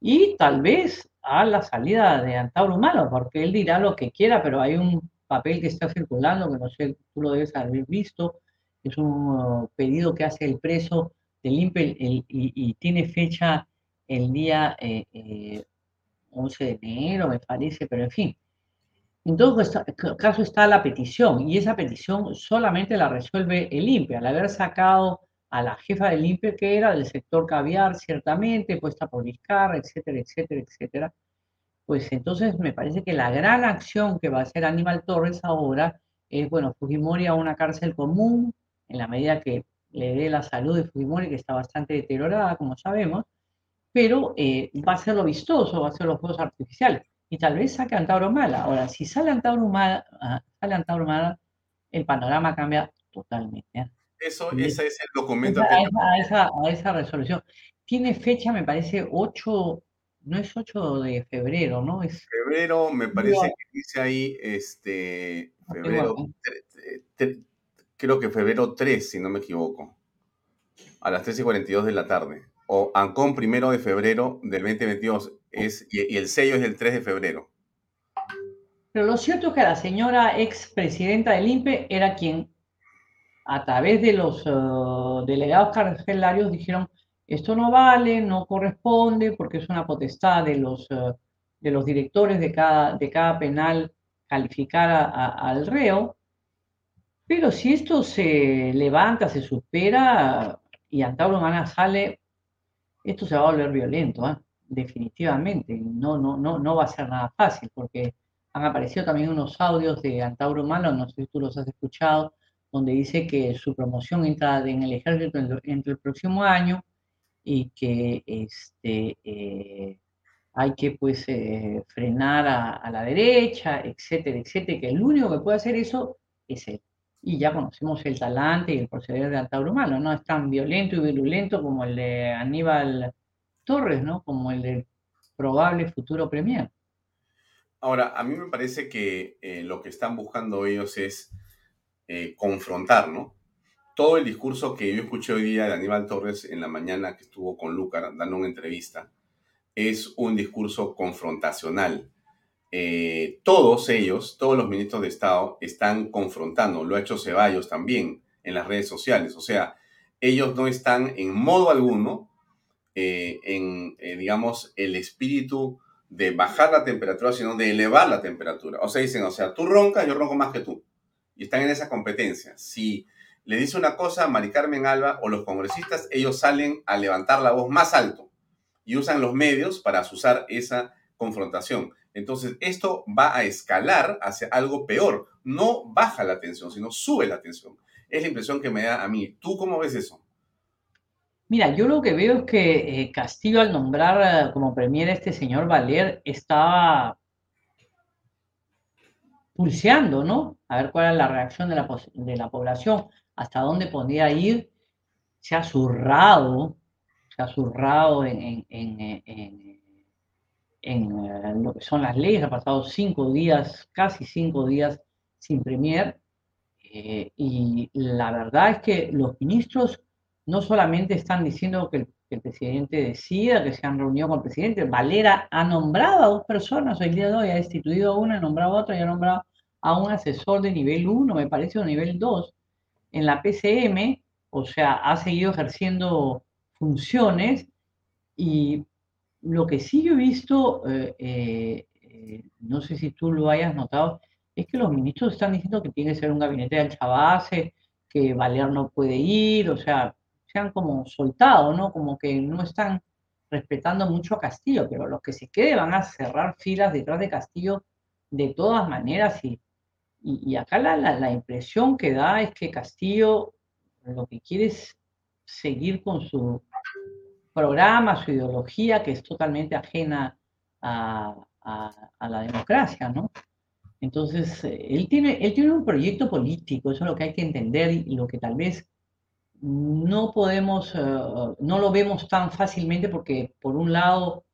Y tal vez a la salida de Antauro Malo, porque él dirá lo que quiera, pero hay un papel que está circulando, que no sé, tú lo debes haber visto, es un uh, pedido que hace el preso del INPE y, tiene fecha el día 11 eh, eh, de enero, me parece, pero en fin. En todo caso está la petición y esa petición solamente la resuelve el INPE, al haber sacado a la jefa del INPE, que era del sector caviar, ciertamente, puesta por Vizcarra, etcétera, etcétera, etcétera. Pues entonces me parece que la gran acción que va a hacer Aníbal Torres ahora es, bueno, Fujimori a una cárcel común, en la medida que le dé la salud de Fujimori, que está bastante deteriorada, como sabemos, pero eh, va a ser lo vistoso, va a ser los juegos artificiales. Y tal vez saque Antauro Mala. Ahora, si sale Antauro Mala, ah, sale Antauro Mala el panorama cambia totalmente. ¿eh? Eso, ese es el documento. a, esa, a, esa, resolución. Tiene fecha, me parece, 8, no es 8 de febrero, ¿no? Es, febrero, me parece que dice ahí, este, febrero, creo que febrero 3, si no me equivoco, a las 3 y 42 de la tarde. O Ancón primero de febrero del 2022, es, y, el sello es el 3 de febrero. Pero lo cierto es que la señora expresidenta del INPE era quien, a través de los uh, delegados carcelarios, dijeron, esto no vale, no corresponde, porque es una potestad de los, uh, de los directores de cada, de cada penal calificar al reo, pero si esto se levanta, se supera y Antauro Humana sale, esto se va a volver violento, ¿eh? Definitivamente. No, no, no, no va a ser nada fácil porque han aparecido también unos audios de Antauro Humana, no sé si tú los has escuchado, donde dice que su promoción entra en el ejército entre el próximo año y que este, eh, hay que pues eh, frenar a, a, la derecha, etcétera, etcétera, que el único que puede hacer eso es él y ya conocemos el talante y el proceder de Antauro Humano, no es tan violento y virulento como el de Aníbal Torres, ¿no? Como el del probable futuro premier. Ahora, a mí me parece que eh, lo que están buscando ellos es eh, confrontar, ¿no? Todo el discurso que yo escuché hoy día de Aníbal Torres en la mañana que estuvo con Lucar dando una entrevista, es un discurso confrontacional eh, todos ellos, todos los ministros de Estado están confrontando, lo ha hecho Ceballos también en las redes sociales, o sea, ellos no están en modo alguno eh, en, eh, digamos, el espíritu de bajar la temperatura, sino de elevar la temperatura. O sea, dicen, o sea, tú roncas, yo ronco más que tú. Y están en esa competencia. Si le dice una cosa a Mari Carmen Alba o los congresistas, ellos salen a levantar la voz más alto y usan los medios para usar esa confrontación. Entonces, esto va a escalar hacia algo peor. No baja la tensión, sino sube la tensión. Es la impresión que me da a mí. ¿Tú cómo ves eso? Mira, yo lo que veo es que eh, Castillo al nombrar eh, como premier a este señor Valer estaba pulseando, ¿no? A ver cuál era la reacción de la, de la población, hasta dónde podía ir. Se ha zurrado, se ha zurrado en en lo que son las leyes, ha pasado cinco días, casi cinco días sin premier, eh, y la verdad es que los ministros no solamente están diciendo que el, presidente decida, que se han reunido con el presidente, Valera ha nombrado a dos personas el día de hoy, ha destituido a una, ha nombrado a otra y ha nombrado a un asesor de nivel 1, me parece, o nivel 2, en la PCM, o sea, ha seguido ejerciendo funciones y lo que sí yo he visto, eh, eh, eh, no sé si tú lo hayas notado, es que los ministros están diciendo que tiene que ser un gabinete de alta que Balear no puede ir, o sea, se han como soltado, ¿no? Como que no están respetando mucho a Castillo, pero los que se queden van a cerrar filas detrás de Castillo de todas maneras y, y, acá la, la, impresión que da es que Castillo lo que quiere es seguir con su programa, su ideología, que es totalmente ajena a, a, la democracia, ¿no? Entonces, eh, él tiene, él tiene un proyecto político, eso es lo que hay que entender y lo que tal vez no podemos, eh, no lo vemos tan fácilmente porque, por un lado,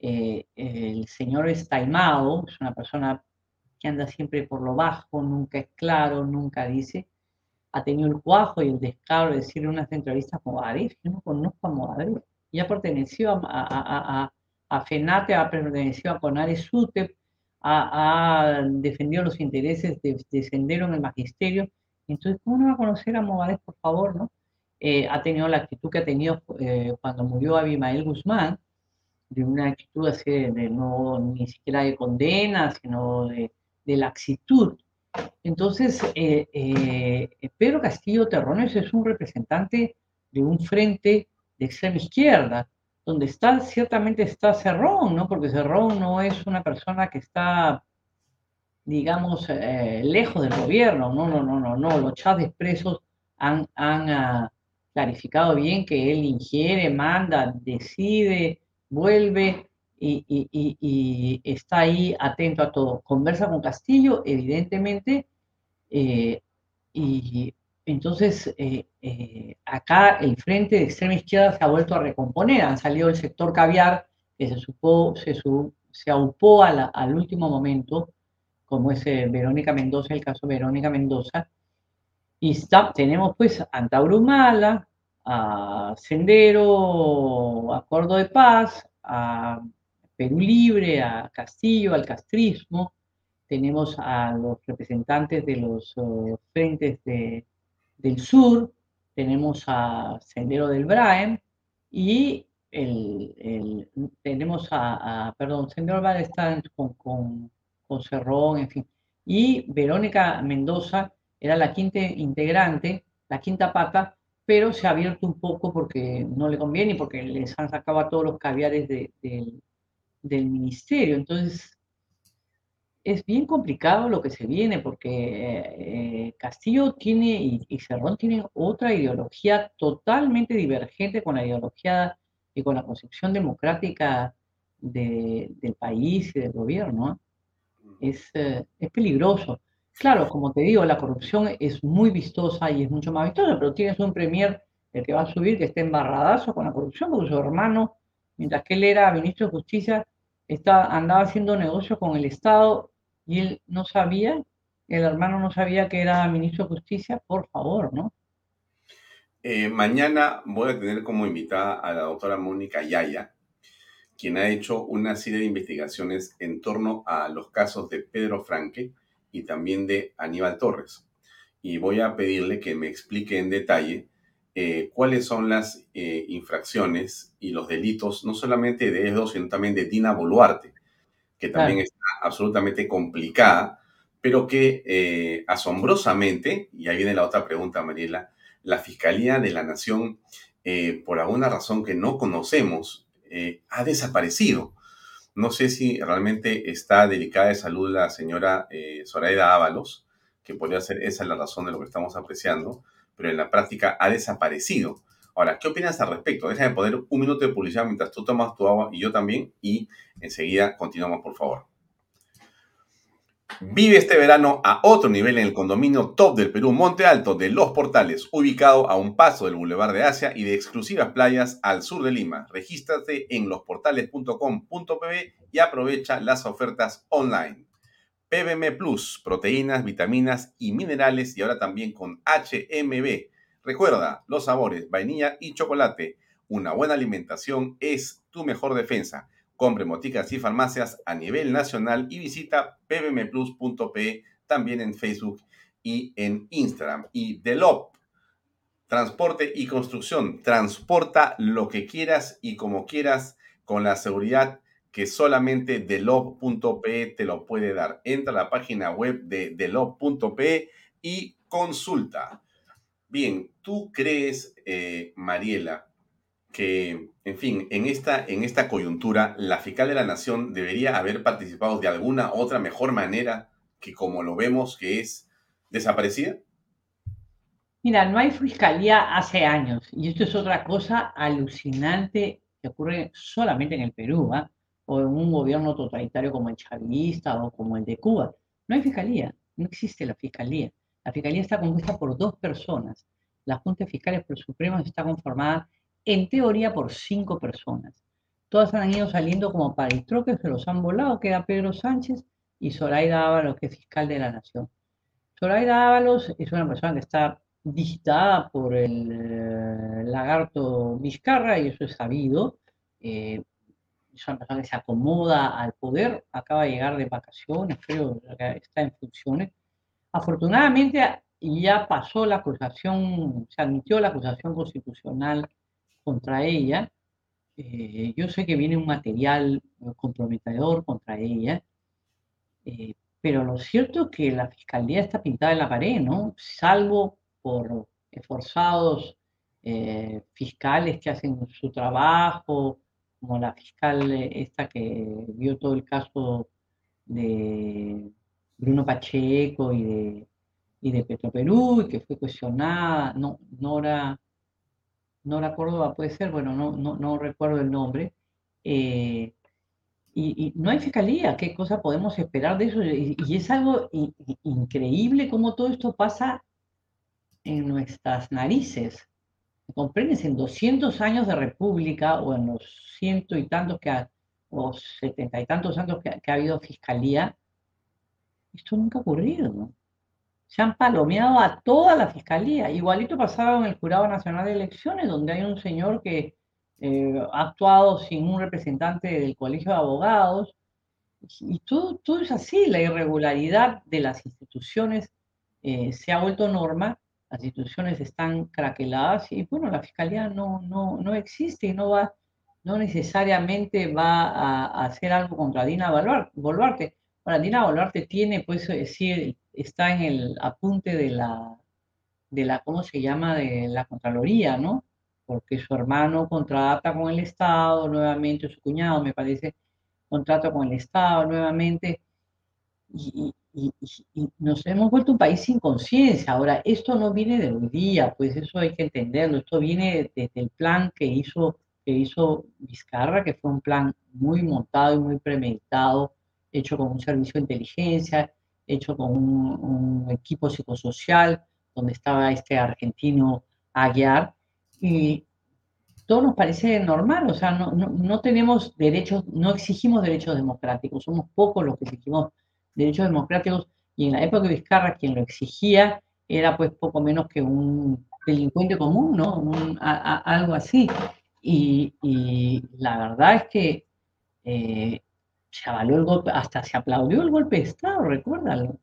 eh, el señor es taimado, es una persona que anda siempre por lo bajo, nunca es claro, nunca dice, ha tenido el cuajo y el descaro de decir en unas entrevistas como Adif, yo no conozco a Moadif, ya perteneció a, a, a, a, FENATE, ha pertenecido a CONARE SUTEP, ha, defendido los intereses de, de, en el magisterio, entonces, ¿cómo no va a conocer a Moadif, por favor, no? Eh, ha tenido la actitud que ha tenido eh, cuando murió Abimael Guzmán, de una actitud así de, no ni siquiera de condena, sino de, de laxitud. Entonces, eh, eh, Pedro Castillo Terrones es un representante de un frente de extrema izquierda, donde está, ciertamente está Cerrón, ¿no? Porque Cerrón no es una persona que está, digamos, lejos del gobierno, no, no, no, no, no, los chats expresos han, han ah, clarificado bien que él ingiere, manda, decide, vuelve y, está ahí atento a todo. Conversa con Castillo, evidentemente, eh, y entonces eh, eh, acá el frente de extrema izquierda se ha vuelto a recomponer, han salido el sector caviar, que se, supo, se, se aupó al último momento, como es Verónica Mendoza, el caso Verónica Mendoza, y tenemos pues Antaurumala, a Sendero, Acuerdo de Paz, a Perú Libre, a Castillo, al castrismo. Tenemos a los representantes de los eh, frentes del sur, tenemos a Sendero del Braem y el, tenemos a, perdón, Sendero Braem está con, con, con Cerrón, en fin. Y Verónica Mendoza era la quinta integrante, la quinta pata, pero se ha abierto un poco porque no le conviene y porque les han sacado a todos los caviares del, ministerio. Entonces, es bien complicado lo que se viene porque eh, Castillo tiene y, Cerrón tienen otra ideología totalmente divergente con la ideología y con la concepción democrática del país y del gobierno. Es, eh, es peligroso. Claro, como te digo, la corrupción es muy vistosa y es mucho más vistosa, pero tienes un premier el que va a subir que esté embarradazo con la corrupción, porque su hermano, mientras que él era ministro de Justicia, está, andaba haciendo negocios con el Estado y él no sabía, el hermano no sabía que era ministro de Justicia, por favor, ¿no? Eh, mañana voy a tener como invitada a la doctora Mónica Yaya, quien ha hecho una serie de investigaciones en torno a los casos de Pedro Franque, y también de Aníbal Torres. Y voy a pedirle que me explique en detalle eh, cuáles son las eh, infracciones y los delitos, no solamente de ellos, sino también de Dina Boluarte, que también está absolutamente complicada, pero que eh, asombrosamente, y ahí viene la otra pregunta, Mariela, la Fiscalía de la Nación, por alguna razón que no conocemos, ha desaparecido. No sé si realmente está delicada de salud la señora eh, Zoraida Ábalos, que podría ser esa la razón de lo que estamos apreciando, pero en la práctica ha desaparecido. Ahora, ¿qué opinas al respecto? Déjame poner un minuto de publicidad mientras tú tomas tu agua y yo también, y enseguida continuamos, por favor. Vive este verano a otro nivel en el condominio top del Perú Monte Alto de Los Portales, ubicado a un paso del Boulevard de Asia y de exclusivas playas al sur de Lima. Regístrate en losportales.com.pb y aprovecha las ofertas online. PBM Plus, proteínas, vitaminas y minerales y ahora también con HMB. Recuerda, los sabores vainilla y chocolate. Una buena alimentación es tu mejor defensa. Compre moticas y farmacias a nivel nacional y visita pbmplus.pe también en Facebook y en Instagram. Y Delop, transporte y construcción. Transporta lo que quieras y como quieras con la seguridad que solamente Delop.pe te lo puede dar. Entra a la página web de Delop.pe y consulta. Bien, ¿tú crees, eh, Mariela, que, en fin, en esta, en esta coyuntura, la fiscal de la Nación debería haber participado de alguna otra mejor manera que como lo vemos que es desaparecida? Mira, no hay fiscalía hace años y esto es otra cosa alucinante que ocurre solamente en el Perú, ¿ah? o en un gobierno totalitario como el chavista o como el de Cuba. No hay fiscalía, no existe la fiscalía. La fiscalía está compuesta por dos personas. La Junta de Fiscales Supremos está conformada en teoría por cinco personas. Todas han ido saliendo como paritroques, se los han volado, queda Pedro Sánchez y Zoraida Ábalos, que es fiscal de la Nación. Zoraida Ábalos es una persona que está digitada por el eh, lagarto Vizcarra, y eso es sabido. Eh, es una persona que se acomoda al poder, acaba de llegar de vacaciones, creo que está en funciones. Afortunadamente ya pasó la acusación, se admitió la acusación constitucional contra ella. Eh, yo sé que viene un material comprometedor contra ella, pero lo cierto es que la fiscalía está pintada en la pared, ¿no? Salvo por esforzados eh, fiscales que hacen su trabajo, como la fiscal esta que vio todo el caso de Bruno Pacheco y de, y de Petroperú y que fue cuestionada, no, Nora, Nora Córdoba puede ser, bueno, no, no, recuerdo el nombre. Eh, y, no hay fiscalía, ¿qué cosa podemos esperar de eso? Y, es algo increíble cómo todo esto pasa en nuestras narices. ¿Comprendes? En 200 años de república o en los ciento y tantos que ha, o setenta y tantos años que, ha habido fiscalía, esto nunca ha ocurrido. Se han palomeado a toda la fiscalía. Igualito pasaba en el Jurado Nacional de Elecciones, donde hay un señor que eh, ha actuado sin un representante del Colegio de Abogados. Y todo, todo es así, la irregularidad de las instituciones eh, se ha vuelto norma las instituciones están craqueladas y bueno, la fiscalía no, no, no existe y no va, no necesariamente va a, hacer algo contra Dina Boluarte. Ahora, Dina Boluarte tiene, pues decir, está en el apunte de la, de la, ¿cómo se llama?, de la Contraloría, ¿no? Porque su hermano contrata con el Estado nuevamente, su cuñado, me parece, contrata con el Estado nuevamente. Y, y, nos hemos vuelto un país sin conciencia. Ahora, esto no viene de hoy día, pues eso hay que entenderlo. Esto viene desde el plan que hizo, que hizo Vizcarra, que fue un plan muy montado y muy premeditado, hecho con un servicio de inteligencia, hecho con un, equipo psicosocial, donde estaba este argentino Aguiar. Y todo nos parece normal, o sea, no, tenemos derechos, no exigimos derechos democráticos, somos pocos los que exigimos derechos democráticos, y en la época de Vizcarra quien lo exigía era pues poco menos que un delincuente común, ¿no? algo así. Y, la verdad es que eh, se avaló el golpe, hasta se aplaudió el golpe de Estado, recuérdalo.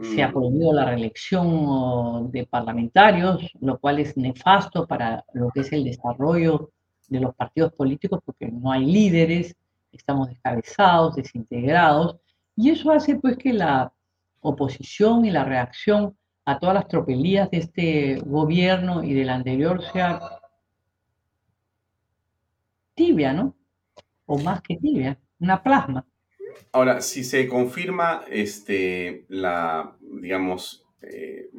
Se ha mm. prohibido la reelección de parlamentarios, lo cual es nefasto para lo que es el desarrollo de los partidos políticos, porque no hay líderes, estamos descabezados, desintegrados, y eso hace pues que la oposición y la reacción a todas las tropelías de este gobierno y del anterior sea tibia, ¿no? O más que tibia, una plasma. Ahora, si se confirma este, la, digamos, eh,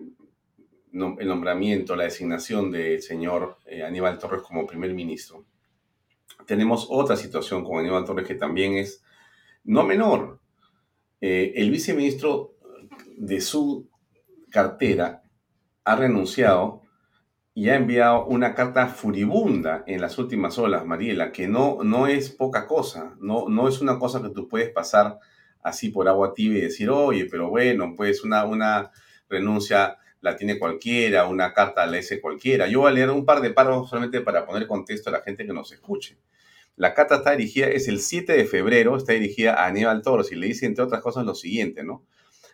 el nombramiento, la designación del señor eh, Aníbal Torres como primer ministro, tenemos otra situación con Aníbal Torres que también es no menor. Eh, el viceministro de su cartera ha renunciado y ha enviado una carta furibunda en las últimas horas, Mariela, que no, no es poca cosa, no, no es una cosa que tú puedes pasar así por agua tibia y decir, oye, pero bueno, pues una, una renuncia la tiene cualquiera, una carta la hace cualquiera. Yo voy a leer un par de párrafos solamente para poner contexto a la gente que nos escuche. La carta está dirigida, es el 7 de febrero, está dirigida a Aníbal Toros y le dice, entre otras cosas, lo siguiente, ¿no?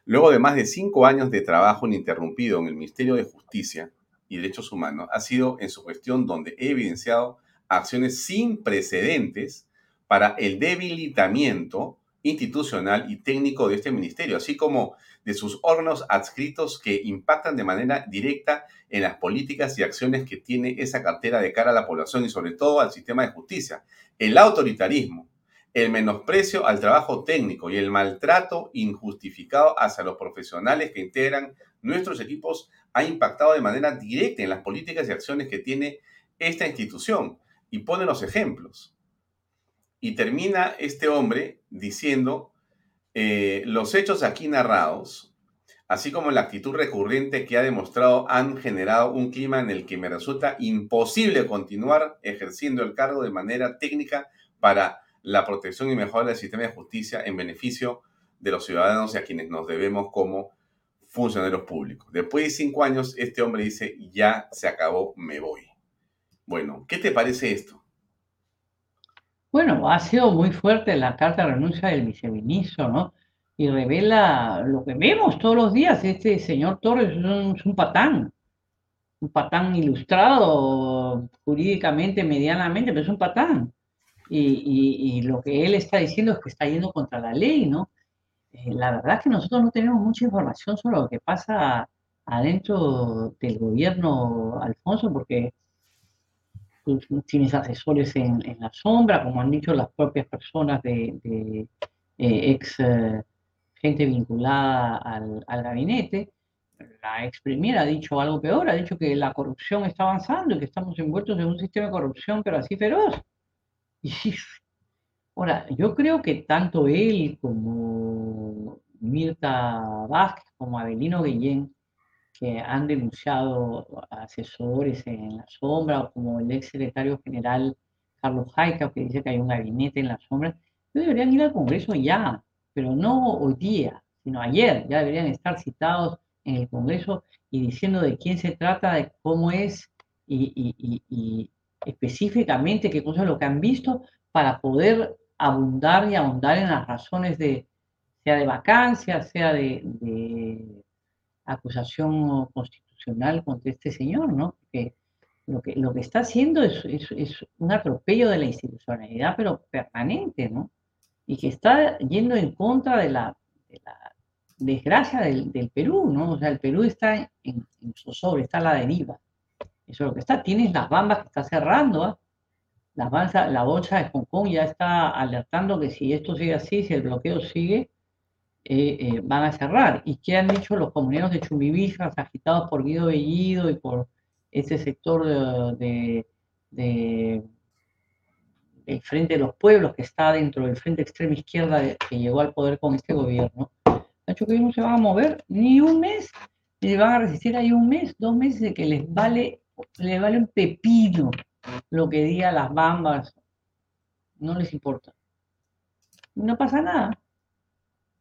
Luego de más de cinco años de trabajo ininterrumpido en el Ministerio de Justicia y Derechos Humanos, ha sido en su gestión donde he evidenciado acciones sin precedentes para el debilitamiento, institucional y técnico de este ministerio, así como de sus órganos adscritos que impactan de manera directa en las políticas y acciones que tiene esa cartera de cara a la población y sobre todo al sistema de justicia. El autoritarismo, el menosprecio al trabajo técnico y el maltrato injustificado hacia los profesionales que integran nuestros equipos ha impactado de manera directa en las políticas y acciones que tiene esta institución. Y pone los ejemplos. Y termina este hombre diciendo, eh, los hechos aquí narrados, así como la actitud recurrente que ha demostrado, han generado un clima en el que me resulta imposible continuar ejerciendo el cargo de manera técnica para la protección y mejora del sistema de justicia en beneficio de los ciudadanos y a quienes nos debemos como funcionarios públicos. Después de cinco años, este hombre dice, ya se acabó, me voy. Bueno, ¿qué te parece esto? Bueno, ha sido muy fuerte la carta de renuncia del viceministro, ¿no? Y revela lo que vemos todos los días. Este señor Torres es un, patán, un patán ilustrado jurídicamente, medianamente, pero es un patán. Y, lo que él está diciendo es que está yendo contra la ley, ¿no? Eh, la verdad es que nosotros no tenemos mucha información sobre lo que pasa adentro del gobierno, Alfonso, porque tienes asesores en, la sombra, como han dicho las propias personas de, eh, ex eh, gente vinculada al, gabinete. La ex primera ha dicho algo peor, ha dicho que la corrupción está avanzando y que estamos envueltos en un sistema de corrupción, pero así feroz. Y sí, ahora, yo creo que tanto él como Mirta Vázquez, como Avelino Guillén, que han denunciado asesores en la sombra, o como el ex secretario general Carlos Jaica, que dice que hay un gabinete en la sombra, deberían ir al Congreso ya, pero no hoy día, sino ayer, ya deberían estar citados en el Congreso y diciendo de quién se trata, de cómo es y, específicamente qué cosa es lo que han visto para poder abundar y ahondar en las razones de, sea de vacancia, sea de acusación constitucional contra este señor, ¿no? Porque lo que, lo que está haciendo es, es, un atropello de la institucionalidad, pero permanente, ¿no? Y que está yendo en contra de la, desgracia del, Perú, ¿no? O sea, el Perú está en, en sobre, está a la deriva. Eso es lo que está. Tienes las bambas que está cerrando, ¿ah? La, la bolsa de Hong Kong ya está alertando que si esto sigue así, si el bloqueo sigue, eh, eh, van a cerrar. ¿Y qué han dicho los comuneros de Chumbivillas agitados por Guido Bellido y por ese sector de, de, del Frente de los Pueblos que está dentro del Frente Extrema Izquierda que llegó al poder con este gobierno? Ha dicho que no se van a mover ni un mes, ni van a resistir ahí un mes, dos meses de que les vale, les vale un pepino lo que diga las bambas, no les importa. No pasa nada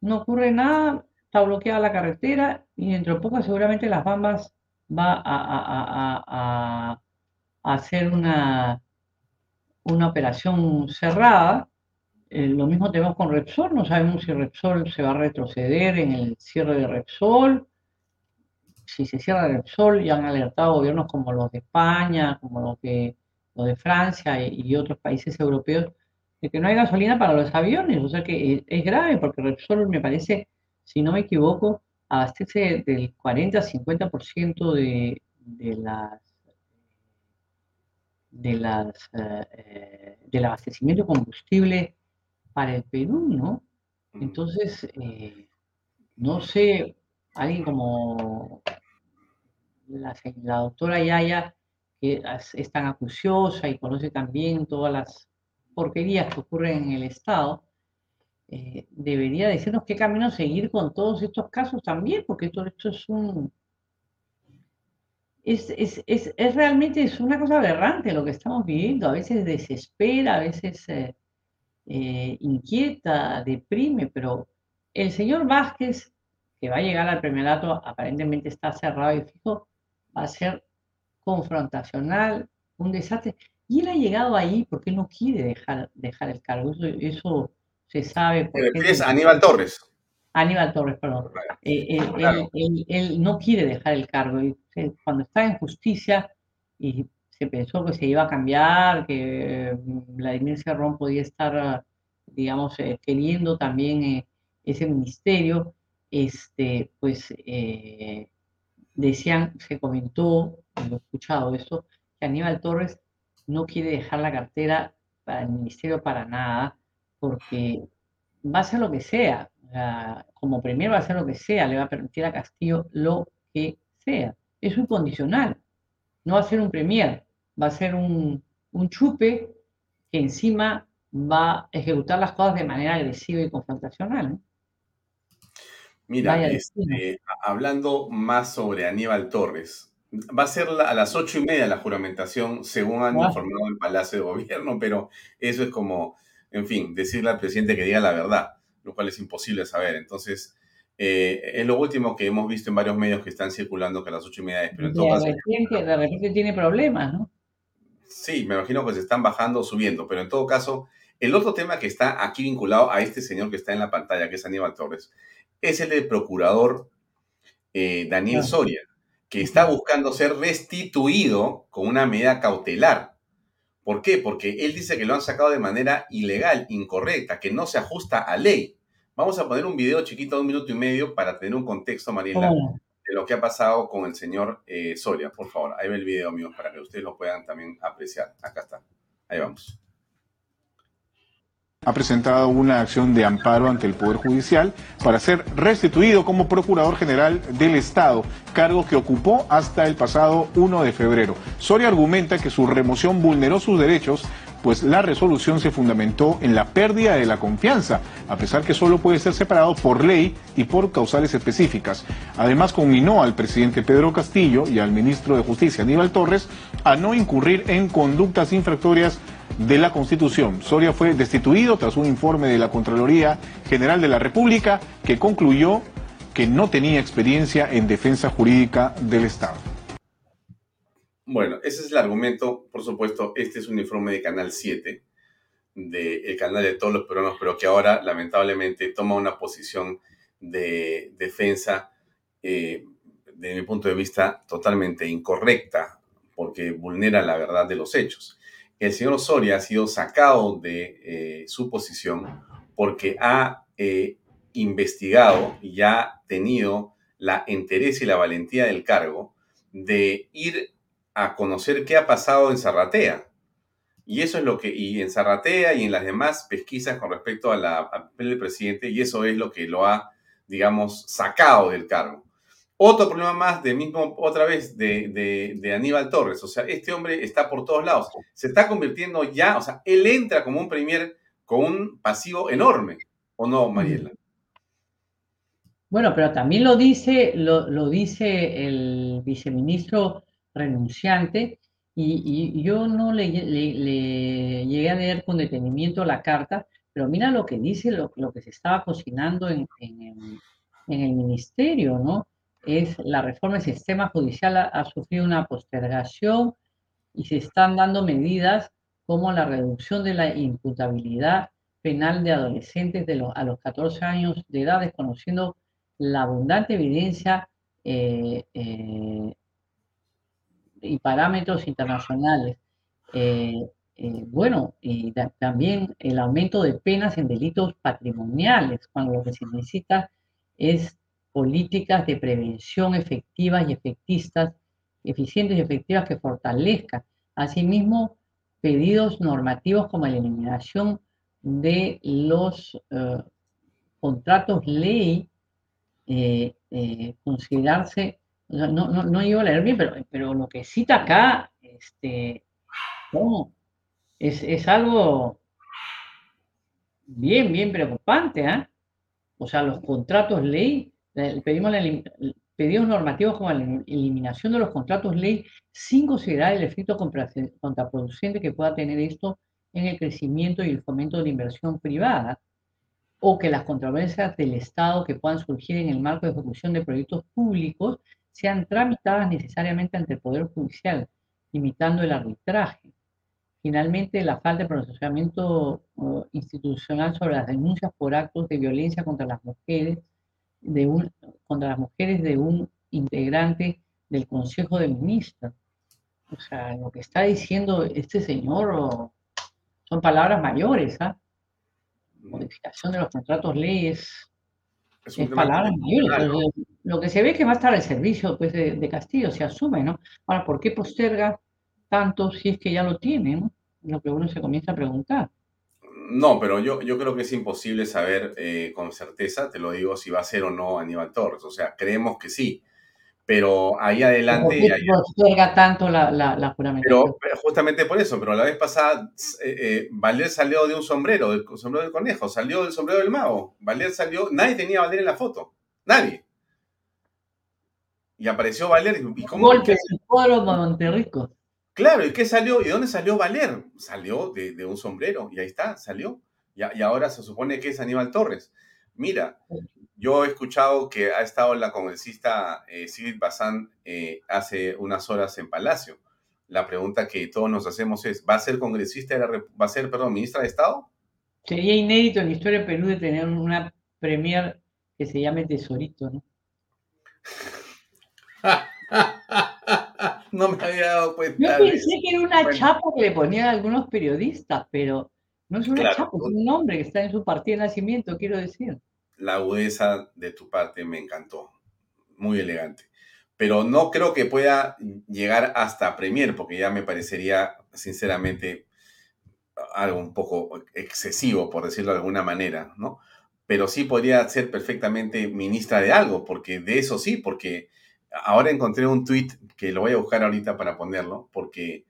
no ocurre nada, está bloqueada la carretera y dentro de poco seguramente las Bambas va a, hacer una, una operación cerrada. Eh, lo mismo tenemos con Repsol, no sabemos si Repsol se va a retroceder en el cierre de Repsol. Si se cierra Repsol, ya han alertado gobiernos como los de España, como los de, de Francia y otros países europeos de que no hay gasolina para los aviones, o sea que es grave porque Repsol me parece, si no me equivoco, abastece del 40-50% de, de las de las eh, del abastecimiento de combustible para el Perú, ¿no? Mm. Entonces, eh, no sé, alguien como la, la doctora Yaya, que es tan acuciosa y conoce también todas las porquerías que ocurren en el Estado, eh, debería decirnos qué camino seguir con todos estos casos también, porque todo esto es un... Es, es, es, es, realmente es una cosa aberrante lo que estamos viviendo, a veces desespera, a veces eh, eh, inquieta, deprime, pero el señor Vázquez, que va a llegar al premierato, aparentemente está cerrado y fijo, va a ser confrontacional, un desastre. Y él ha llegado ahí porque no quiere dejar, dejar el cargo. Eso, se sabe. Es Aníbal Torres. Aníbal Torres, perdón. Eh, él, no quiere dejar el cargo. cuando está en justicia y se pensó que se iba a cambiar, que mm, Vladimir Cerrón podía estar digamos, eh, queriendo también eh, ese ministerio, este, pues decían, se comentó, lo he escuchado eso, que Aníbal Torres no quiere dejar la cartera para el ministerio para nada, porque va a hacer lo que sea, como premier va a hacer lo que sea, le va a permitir a Castillo lo que sea. Es un condicional, no va a ser un premier, va a ser un, un chupe que encima va a ejecutar las cosas de manera agresiva y confrontacional. Mira, este, hablando más sobre Aníbal Torres, va a ser a las ocho y media la juramentación, según han informado el Palacio de Gobierno, pero eso es como, en fin, decirle al presidente que diga la verdad, lo cual es imposible saber. Entonces, eh, es lo último que hemos visto en varios medios que están circulando que a las ocho y media es, pero en todo repente, de repente tiene problemas, ¿no? Sí, me imagino que se están bajando o subiendo, pero en todo caso, el otro tema que está aquí vinculado a este señor que está en la pantalla, que es Aníbal Torres, es el del procurador eh, Daniel Soria, que está buscando ser restituido con una medida cautelar. ¿Por qué? Porque él dice que lo han sacado de manera ilegal, incorrecta, que no se ajusta a ley. Vamos a poner un video chiquito de un minuto y medio para tener un contexto, Mariela, de lo que ha pasado con el señor eh, Soria. Por favor, ahí ve el video, amigos, para que ustedes lo puedan también apreciar. Acá está. Ahí vamos ha presentado una acción de amparo ante el Poder Judicial para ser restituido como Procurador General del Estado, cargo que ocupó hasta el pasado 1 de febrero. Soria argumenta que su remoción vulneró sus derechos, pues la resolución se fundamentó en la pérdida de la confianza, a pesar que solo puede ser separado por ley y por causales específicas. Además, conminó al presidente Pedro Castillo y al ministro de Justicia Aníbal Torres a no incurrir en conductas infractorias de la Constitución. Soria fue destituido tras un informe de la Contraloría General de la República que concluyó que no tenía experiencia en defensa jurídica del Estado. Bueno, ese es el argumento, por supuesto, este es un informe de Canal 7, del canal de todos los peruanos, pero que ahora lamentablemente toma una posición de defensa, eh, de mi punto de vista, totalmente incorrecta, porque vulnera la verdad de los hechos el señor Soria ha sido sacado de eh, su posición porque ha eh, investigado y ha tenido la interés y la valentía del cargo de ir a conocer qué ha pasado en Zarratea. Y eso es lo que, y en Zarratea y en las demás pesquisas con respecto a la del presidente, y eso es lo que lo ha, digamos, sacado del cargo. Otro problema más de mismo, otra vez, de, Aníbal Torres. O sea, este hombre está por todos lados. Se está convirtiendo ya, o sea, él entra como un premier con un pasivo enorme. ¿O no, Mariela? Bueno, pero también lo dice, lo, dice el viceministro renunciante, y, yo no le, llegué a leer con detenimiento la carta, pero mira lo que dice, lo, que se estaba cocinando en, en el ministerio, ¿no? Es la reforma del sistema judicial ha, sufrido una postergación y se están dando medidas como la reducción de la imputabilidad penal de adolescentes de a los 14 años de edad, desconociendo la abundante evidencia eh, eh, y parámetros internacionales. Eh, bueno, y también el aumento de penas en delitos patrimoniales, cuando lo que se necesita es políticas de prevención efectivas y efectistas, eficientes y efectivas que fortalezcan. Asimismo, pedidos normativos como la eliminación de los eh, contratos ley, eh, eh, considerarse, no, no, no iba a leer bien, pero, pero lo que cita acá, este, es, es algo bien, bien preocupante. ¿eh? O sea, los contratos ley pedimos la, pedidos normativos como la eliminación de los contratos ley sin considerar el efecto contraproducente que pueda tener esto en el crecimiento y el fomento de la inversión privada, o que las controversias del Estado que puedan surgir en el marco de ejecución de proyectos públicos sean tramitadas necesariamente ante el Poder Judicial, limitando el arbitraje. Finalmente, la falta de procesamiento uh, institucional sobre las denuncias por actos de violencia contra las mujeres de un, contra las mujeres de un integrante del Consejo de Ministros. O sea, lo que está diciendo este señor son palabras mayores, ¿ah? modificación de los contratos leyes es, es palabras mayores. Lo que se ve es que va a estar el servicio pues, de, Castillo, se asume, ¿no? Ahora, ¿por qué posterga tanto si es que ya lo tiene, ¿no? Lo que uno se comienza a preguntar. No, pero yo, yo creo que es imposible saber eh, con certeza, te lo digo, si va a ser o no Aníbal Torres. O sea, creemos que sí, pero ahí adelante... ¿Por qué posterga tanto la, la? Pero, justamente por eso, pero la vez pasada eh, eh, Valer salió de un sombrero, del sombrero del conejo, salió del sombrero del mago. Valer salió, nadie tenía a Valer en la foto, nadie. Y apareció Valer. ¿y cómo, Golpe pueblo Monterrico. Claro, ¿y qué salió? ¿Y dónde salió Valer? Salió de, un sombrero, y ahí está, salió. Y, y, ahora se supone que es Aníbal Torres. Mira, yo he escuchado que ha estado la congresista eh, Sigrid Bazán eh, hace unas horas en Palacio. La pregunta que todos nos hacemos es, ¿va a ser congresista, va a ser, perdón, ministra de Estado? Sería inédito en la historia de Perú de tener una premier que se llame Tesorito, ¿no? no me había dado cuenta. Yo pensé que era una chapa que le ponían algunos periodistas, pero no es una chapa, es un nombre que está en su partida de nacimiento, quiero decir. La agudeza de tu parte me encantó. Muy elegante. Pero no creo que pueda llegar hasta Premier, porque ya me parecería, sinceramente, algo un poco excesivo, por decirlo de alguna manera, ¿no? Pero sí podría ser perfectamente ministra de algo, porque de eso sí, porque ahora encontré un tweet que lo voy a buscar ahorita para ponerlo, porque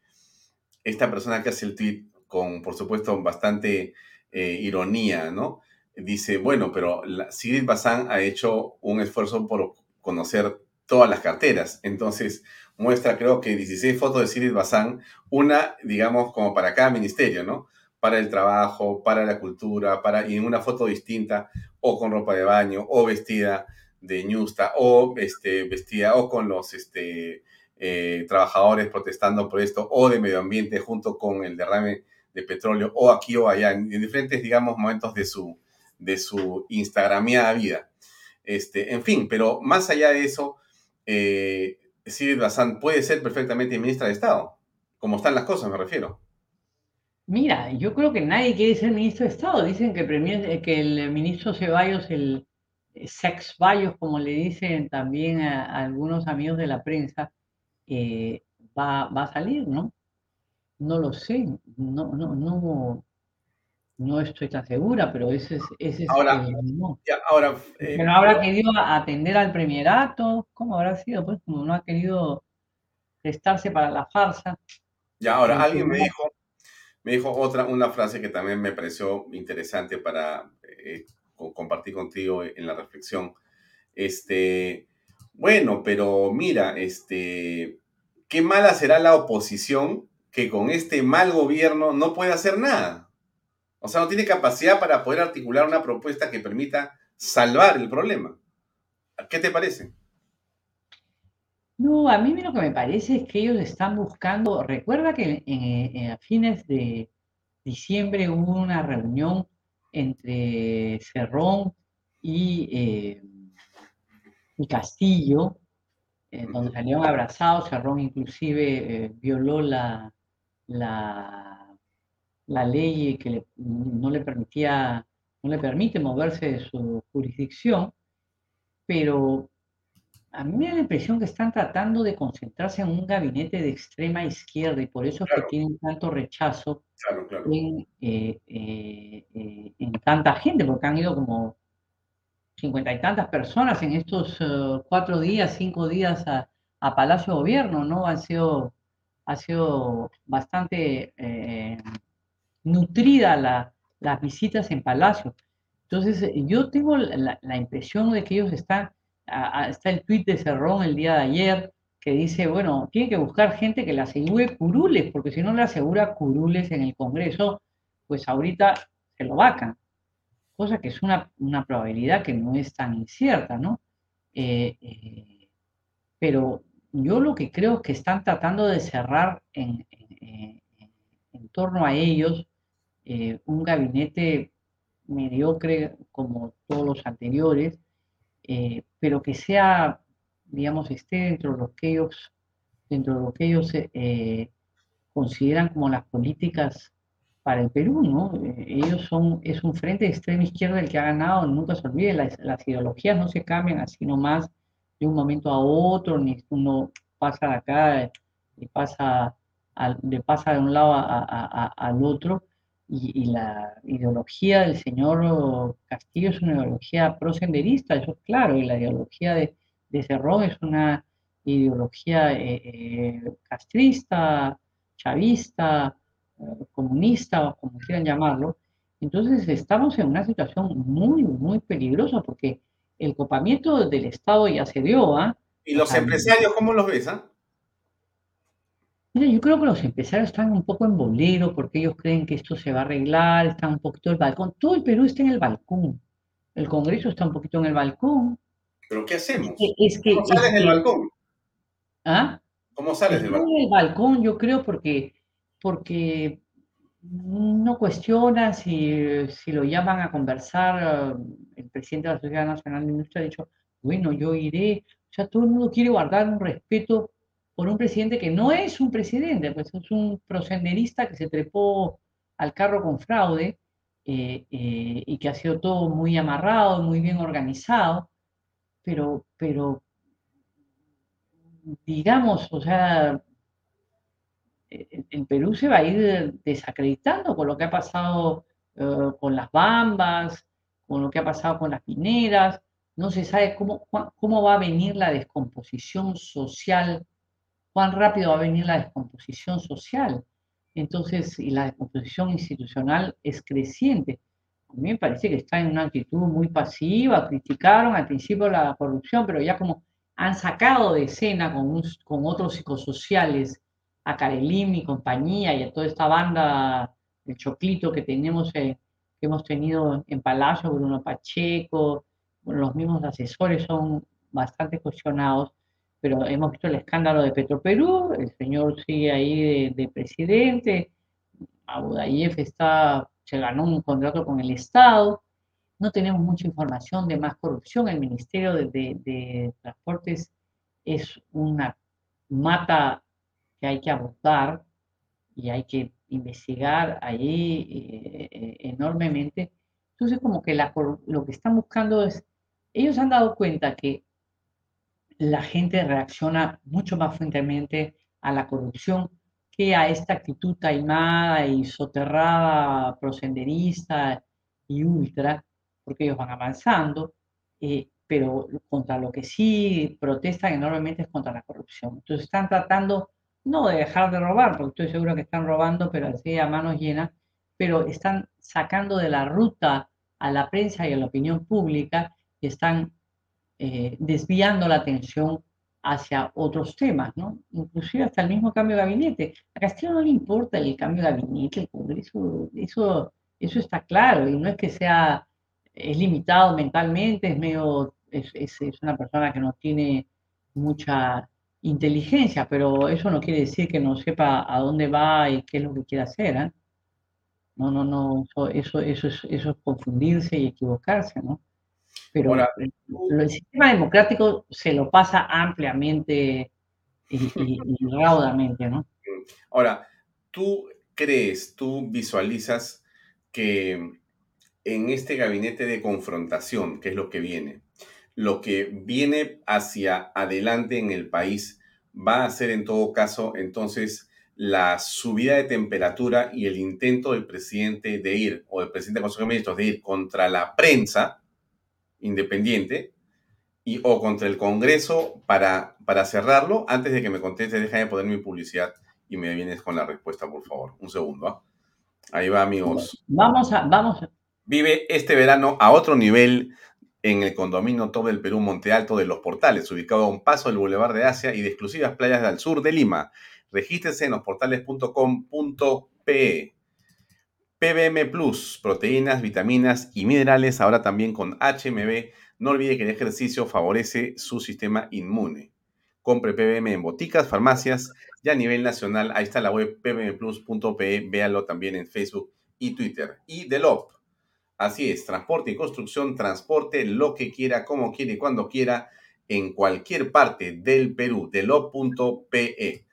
esta persona que hace el tweet con, por supuesto, bastante eh, ironía, ¿no? Dice, bueno, pero la, Sigrid Bazán ha hecho un esfuerzo por conocer todas las carteras. Entonces, muestra creo que 16 fotos de Sigrid Bazán, una, digamos, como para cada ministerio, ¿no? Para el trabajo, para la cultura, para, y en una foto distinta, o con ropa de baño, o vestida de Ñusta o este, vestida o con los este, eh, trabajadores protestando por esto o de medio ambiente junto con el derrame de petróleo o aquí o allá, en, diferentes, digamos, momentos de su, de su Instagramiada vida. Este, en fin, pero más allá de eso, eh, Bazán puede ser perfectamente ministra de Estado, como están las cosas, me refiero. Mira, yo creo que nadie quiere ser ministro de Estado. Dicen que, que el ministro Ceballos, el, sex vallos, como le dicen también a, algunos amigos de la prensa, eh, va, a salir, ¿no? No lo sé, no, no, no, no estoy tan segura, pero ese es, ese ahora, ahora eh, no habrá querido atender al premierato, ¿cómo habrá sido? Pues como no ha querido prestarse para la farsa. Ya, ahora, alguien me dijo, me dijo otra, una frase que también me pareció interesante para eh, compartí contigo en la reflexión. Este, bueno, pero mira, este, qué mala será la oposición que con este mal gobierno no puede hacer nada. O sea, no tiene capacidad para poder articular una propuesta que permita salvar el problema. ¿Qué te parece? No, a mí lo que me parece es que ellos están buscando, recuerda que a fines de diciembre hubo una reunión entre Cerrón y, eh, Castillo, donde salieron abrazados. Cerrón inclusive eh, violó la, la, ley que no le permitía, no le permite moverse de su jurisdicción, pero a mí me da la impresión que están tratando de concentrarse en un gabinete de extrema izquierda y por eso es que tienen tanto rechazo En, eh, eh, eh, en, tanta gente, porque han ido como cincuenta y tantas personas en estos cuatro días, cinco días a, Palacio Gobierno, ¿no? Han sido, ha sido bastante nutrida la, las visitas en Palacio. Entonces, yo tengo la, la impresión de que ellos están está el tuit de Cerrón el día de ayer que dice, bueno, tiene que buscar gente que le asegure curules, porque si no le asegura curules en el Congreso, pues ahorita se lo vacan. Cosa que es una, probabilidad que no es tan incierta, ¿no? Eh, eh, pero yo lo que creo que están tratando de cerrar en, en torno a ellos eh, un gabinete mediocre como todos los anteriores, eh, pero que sea, digamos, esté dentro de lo que ellos, dentro de lo que ellos eh, consideran como las políticas para el Perú, ¿no? Eh, ellos son, es un frente de extrema izquierda el que ha ganado, nunca se olvide, las, ideologías no se cambian así nomás de un momento a otro, ni uno pasa de acá y pasa, al, de, pasa de un lado al otro, y, la ideología del señor Castillo es una ideología prosenderista, eso es claro, y la ideología de, de Cerrón es una ideología eh, eh, castrista, chavista, eh, comunista, o como quieran llamarlo. Entonces estamos en una situación muy, muy peligrosa porque el copamiento del Estado ya se dio. ¿ah? ¿Y los empresarios cómo los ves? Ah? Mira, yo creo que los empresarios están un poco en bolero porque ellos creen que esto se va a arreglar, están un poquito el balcón. Todo el Perú está en el balcón. El Congreso está un poquito en el balcón. ¿Pero qué hacemos? Es que, ¿Cómo sales del balcón? ¿Ah? ¿Cómo sales del balcón? el balcón, yo creo, porque, porque no cuestiona si, si lo llaman a conversar. El presidente de la Sociedad Nacional de Industria ha dicho, bueno, yo iré. O sea, todo el mundo quiere guardar un respeto por un presidente que no es un presidente, pues es un prosenderista que se trepó al carro con fraude eh, eh, y que ha sido todo muy amarrado, muy bien organizado, pero, pero digamos, o sea, el Perú se va a ir desacreditando con lo que ha pasado eh, con las bambas, con lo que ha pasado con las mineras, no se sabe cómo, cómo va a venir la descomposición social cuán rápido va a venir la descomposición social. Entonces, y la descomposición institucional es creciente. A mí me parece que está en una actitud muy pasiva, criticaron al principio la corrupción, pero ya como han sacado de escena con, con otros psicosociales, a Karelim y compañía, y a toda esta banda, el choclito que tenemos, eh, que hemos tenido en Palacio, Bruno Pacheco, los mismos asesores son bastante cuestionados pero hemos visto el escándalo de Petroperú, el señor sigue ahí de, presidente, Abudayef está, se ganó un contrato con el Estado, no tenemos mucha información de más corrupción, el Ministerio de, Transportes es una mata que hay que abordar y hay que investigar ahí eh, enormemente. Entonces, como que lo que están buscando es, ellos han dado cuenta que la gente reacciona mucho más fuertemente a la corrupción que a esta actitud taimada y soterrada, prosenderista y ultra, porque ellos van avanzando, eh, pero contra lo que sí protestan enormemente es contra la corrupción. Entonces están tratando no de dejar de robar, porque estoy seguro que están robando, pero así a manos llenas, pero están sacando de la ruta a la prensa y a la opinión pública y están eh, desviando la atención hacia otros temas, ¿no? Inclusive hasta el mismo cambio de gabinete. A Castillo no le importa el cambio de gabinete, el Congreso, eso, eso está claro, y no es que sea, es limitado mentalmente, es medio, es, es, una persona que no tiene mucha inteligencia, pero eso no quiere decir que no sepa a dónde va y qué es lo que quiere hacer, ¿eh? No, no, no, eso, eso, es, eso es confundirse y equivocarse, ¿no? Pero el sistema democrático se lo pasa ampliamente y, raudamente, ¿no? Ahora, ¿tú crees, tú visualizas que en este gabinete de confrontación, que es lo que viene, lo que viene hacia adelante en el país va a ser en todo caso entonces la subida de temperatura y el intento del presidente de ir, o del presidente del Consejo de Ministros de ir contra la prensa, independiente y o contra el Congreso para, para cerrarlo. Antes de que me conteste, déjame poner mi publicidad y me vienes con la respuesta, por favor. Un segundo. ¿ah? Ahí va, amigos. Vamos a, vamos. Vive este verano a otro nivel en el condominio Todo el Perú Monte Alto de Los Portales, ubicado a un paso del Boulevard de Asia y de exclusivas playas del sur de Lima. Regístrese en losportales.com.pe. PBM Plus, proteínas, vitaminas y minerales, ahora también con HMB. No olvide que el ejercicio favorece su sistema inmune. Compre PBM en boticas, farmacias y a nivel nacional. Ahí está la web pbmplus.pe. Véalo también en Facebook y Twitter. Y Delop. Así es, transporte y construcción, transporte lo que quiera, como quiere, cuando quiera, en cualquier parte del Perú. Delop.pe.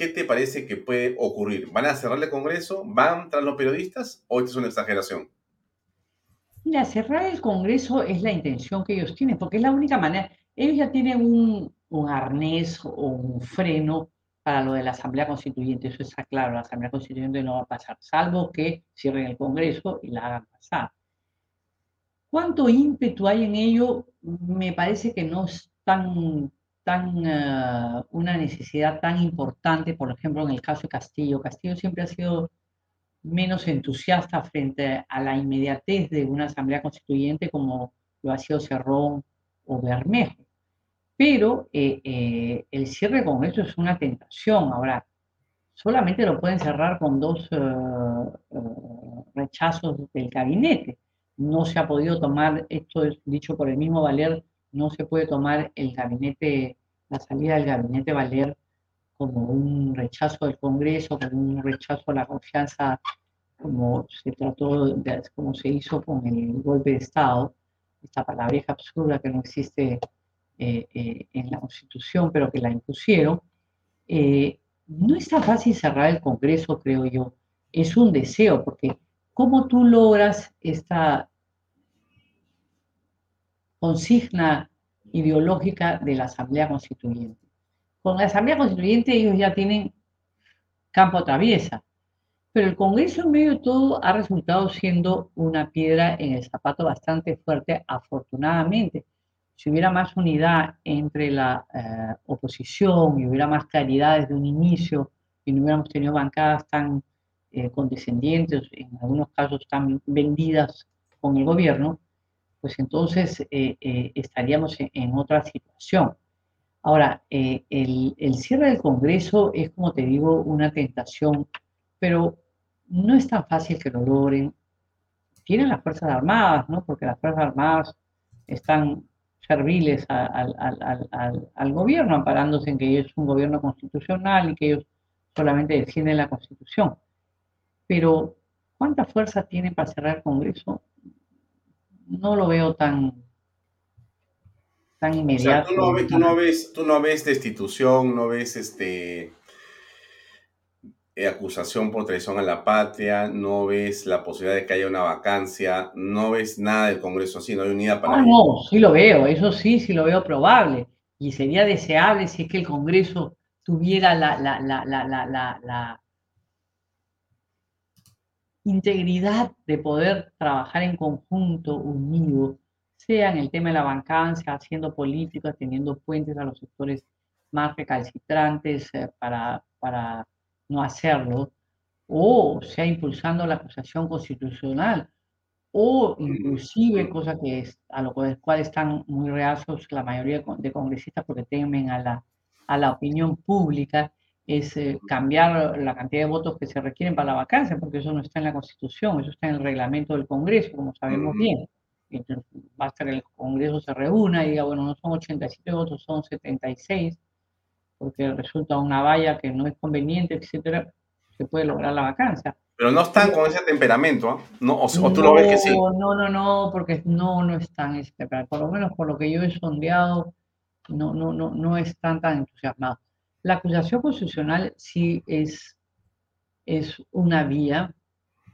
¿qué te parece que puede ocurrir? ¿Van a cerrar el Congreso? ¿Van tras los periodistas? ¿O esto es una exageración? Mira, cerrar el Congreso es la intención que ellos tienen, porque es la única manera. Ellos ya tienen un, arnés o un freno para lo de la Asamblea Constituyente, eso está claro, la Asamblea Constituyente no va a pasar, salvo que cierren el Congreso y la hagan pasar. ¿Cuánto ímpetu hay en ello? Me parece que no es eh, una necesidad tan importante, por ejemplo, en el caso de Castillo. Castillo siempre ha sido menos entusiasta frente a la inmediatez de una asamblea constituyente como lo ha sido Cerrón o Bermejo. Pero eh, eh, el cierre del Congreso es una tentación. Ahora, solamente lo pueden cerrar con dos rechazos del gabinete no se ha podido tomar, esto es dicho por el mismo Valer, no se puede tomar el gabinete, la salida del gabinete Valer como un rechazo del Congreso, como un rechazo a la confianza, como se trató, de, como se hizo con el golpe de Estado, esta palabra es absurda que no existe eh, eh, en la Constitución, pero que la impusieron. Eh, no es tan fácil cerrar el Congreso, creo yo. Es un deseo, porque ¿cómo tú logras esta consigna ideológica de la Asamblea Constituyente. Con la Asamblea Constituyente ellos ya tienen campo traviesa, pero el Congreso en medio de todo ha resultado siendo una piedra en el zapato bastante fuerte, afortunadamente. Si hubiera más unidad entre la eh, oposición y hubiera más claridad desde un inicio y no hubiéramos tenido bancadas tan eh, condescendientes, en algunos casos tan vendidas con el gobierno, pues entonces eh, eh, estaríamos en, otra situación. Ahora, eh, el, cierre del Congreso es, como te digo, una tentación, pero no es tan fácil que lo logren. Tienen las Fuerzas Armadas, ¿no? Porque las Fuerzas Armadas están serviles al, gobierno, amparándose en que es un gobierno constitucional y que ellos solamente defienden la Constitución. Pero, ¿cuánta fuerza tienen para cerrar el Congreso? No lo veo tan, tan inmediato. tú, no ves, tú, no ves, destitución, no ves este eh, acusación por traición a la patria, no ves la posibilidad de que haya una vacancia, no ves nada del Congreso así, no hay unidad para... Ah, no, sí lo veo, eso sí, sí lo veo probable. Y sería deseable si es que el Congreso tuviera la, la, la, la integridad de poder trabajar en conjunto, unido, sea en el tema de la bancancia, haciendo políticas, teniendo puentes a los sectores más recalcitrantes eh, para, para no hacerlo, o sea impulsando la acusación constitucional, o inclusive, cosa que es, a lo cual están muy reacios la mayoría de congresistas porque temen a la, a la opinión pública, es eh, cambiar la cantidad de votos que se requieren para la vacancia, porque eso no está en la Constitución, eso está en el reglamento del Congreso, como sabemos bien. Entonces, basta que el Congreso se reúna y diga, bueno, no son 87 votos, son 76, porque resulta una valla que no es conveniente, etcétera, se puede lograr la vacancia. Pero no están con ese temperamento, ¿ah? ¿no? O, tú lo ves que sí. No, no, no, porque no, no están, este, por lo menos por lo que yo he sondeado, no, no, no, no están tan entusiasmados. La acusación constitucional sí es, es una vía,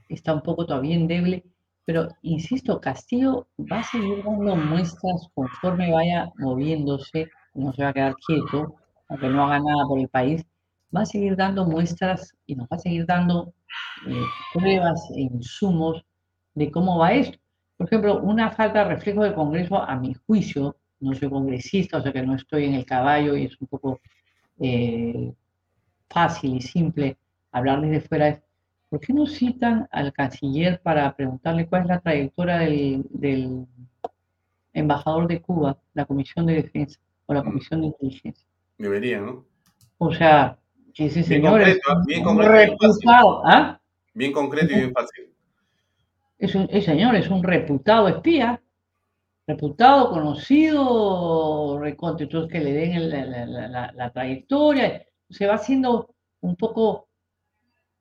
está un poco todavía endeble, pero insisto, Castillo va a seguir dando muestras conforme vaya moviéndose, no se va a quedar quieto, aunque no haga nada por el país, va a seguir dando muestras y nos va a seguir dando eh, pruebas e insumos de cómo va esto. Por ejemplo, una falta de reflejo del Congreso, a mi juicio, no soy congresista, o sea que no estoy en el caballo y es un poco eh, fácil y simple hablar desde fuera es, ¿por qué no citan al canciller para preguntarle cuál es la trayectoria del, embajador de Cuba, la Comisión de Defensa o la Comisión de Inteligencia? Debería, ¿no? O sea, ese señor es bien un reputado, ¿ah? Bien concreto y bien fácil. Es un, ese señor es un reputado espía reputado, conocido, entonces que le den la, trayectoria, se va haciendo un poco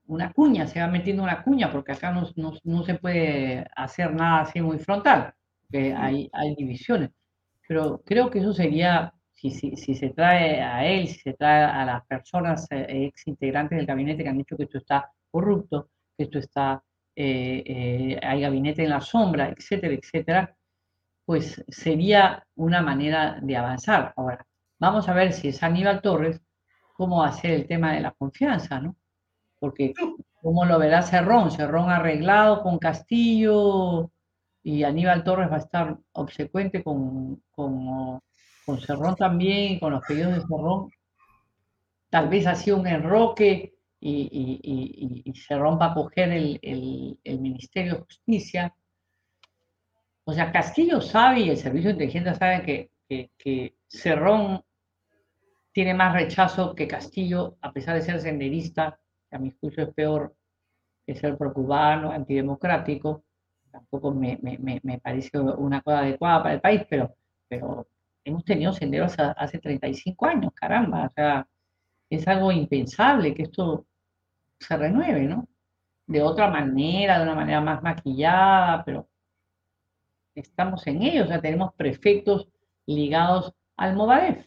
una cuña, se va metiendo una cuña, porque acá no, se puede hacer nada así muy frontal, porque hay, hay divisiones. Pero creo que eso sería, si si, si, si, se trae a él, si se trae a las personas eh, ex integrantes del gabinete que han dicho que esto está corrupto, que esto está, eh, eh, hay gabinete en la sombra, etcétera, etcétera, pues sería una manera de avanzar. Ahora, vamos a ver si es Aníbal Torres, cómo va a ser el tema de la confianza, ¿no? Porque, ¿cómo lo verá Cerrón? Cerrón arreglado con Castillo y Aníbal Torres va a estar obsecuente con, con, con Cerrón también, con los pedidos de Cerrón. Tal vez ha sido un enroque y, y, y, Cerrón va a coger el, el, el Ministerio de Justicia o sea, Castillo sabe y el Servicio de Inteligencia sabe que, Cerrón tiene más rechazo que Castillo, a pesar de ser senderista, que a mi juicio es peor que ser procubano, antidemocrático. Tampoco me, me, me, parece una cosa adecuada para el país, pero, pero hemos tenido senderos hace 35 años, caramba. O sea, es algo impensable que esto se renueve, ¿no? De otra manera, de una manera más maquillada, pero estamos en ello, o sea, tenemos prefectos ligados al Movadef,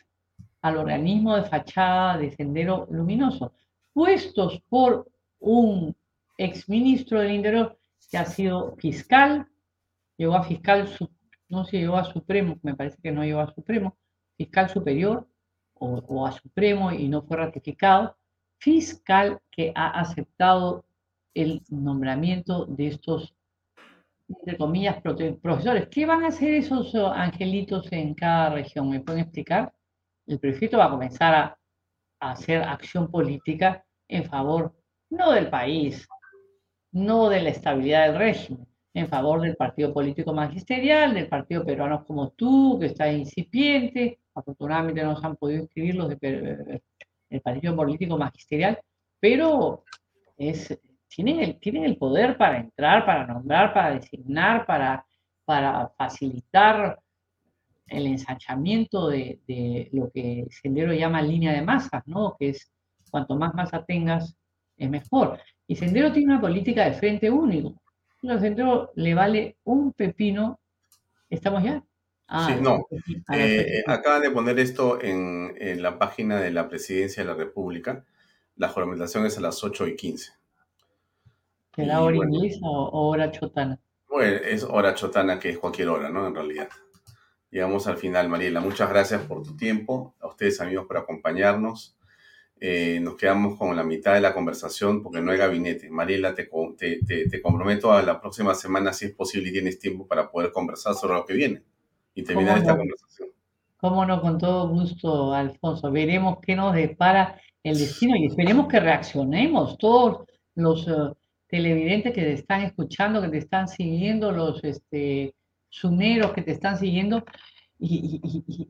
al organismo de fachada de Sendero Luminoso, puestos por un exministro del Interior que ha sido fiscal, llegó a fiscal, no sé, llegó a Supremo, me parece que no llegó a Supremo, fiscal superior o, o a Supremo y no fue ratificado, fiscal que ha aceptado el nombramiento de estos entre comillas, profesores. ¿Qué van a hacer esos uh, angelitos en cada región? ¿Me pueden explicar? El prefecto va a comenzar a, hacer acción política en favor, no del país, no de la estabilidad del régimen, en favor del partido político magisterial, del partido peruano como tú, que está incipiente. Afortunadamente no se han podido inscribir los del partido político magisterial, pero es tienen el, tienen el poder para entrar, para nombrar, para designar, para, para facilitar el ensanchamiento de, de, lo que Sendero llama línea de masas, ¿no? Que es cuanto más masa tengas, es mejor. Y Sendero tiene una política de frente único. A Sendero le vale un pepino. ¿Estamos ya? Ah, sí, no. Eh, acaban de poner esto en, en, la página de la Presidencia de la República. La juramentación es a las 8 y 15. ¿Será hora inglesa o hora chotana? Bueno, es hora chotana que es cualquier hora, ¿no? En realidad. Llegamos al final, Mariela. Muchas gracias por tu tiempo. A ustedes, amigos, por acompañarnos. Eh, nos quedamos con la mitad de la conversación porque no hay gabinete. Mariela, te, te, te, comprometo a la próxima semana, si es posible y tienes tiempo, para poder conversar sobre lo que viene y terminar esta conversación. Cómo no, con todo gusto, Alfonso. Veremos qué nos depara el destino y esperemos que reaccionemos todos los... Uh, televidentes que te están escuchando, que te están siguiendo, los este, sumeros que te están siguiendo, y,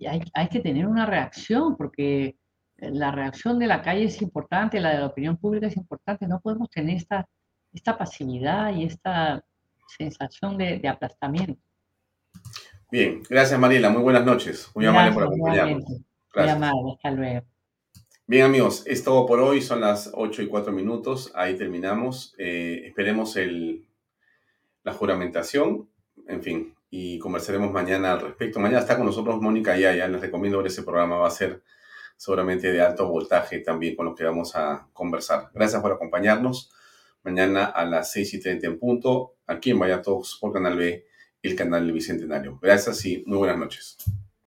hay, que tener una reacción, porque la reacción de la calle es importante, la de la opinión pública es importante, no podemos tener esta, esta pasividad y esta sensación de, aplastamiento. Bien, gracias Mariela, muy buenas noches, muy amable por acompañarnos. Muy amable, hasta luego. Bien amigos, es todo por hoy, son las 8 y 4 minutos, ahí terminamos. Eh, esperemos el, la juramentación, en fin, y conversaremos mañana al respecto. Mañana está con nosotros Mónica Yaya, les recomiendo ver ese programa, va a ser seguramente de alto voltaje también con lo que vamos a conversar. Gracias por acompañarnos. Mañana a las 6 y 30 en punto, aquí en Vaya Talks por Canal B, el canal del Bicentenario. Gracias y muy buenas noches.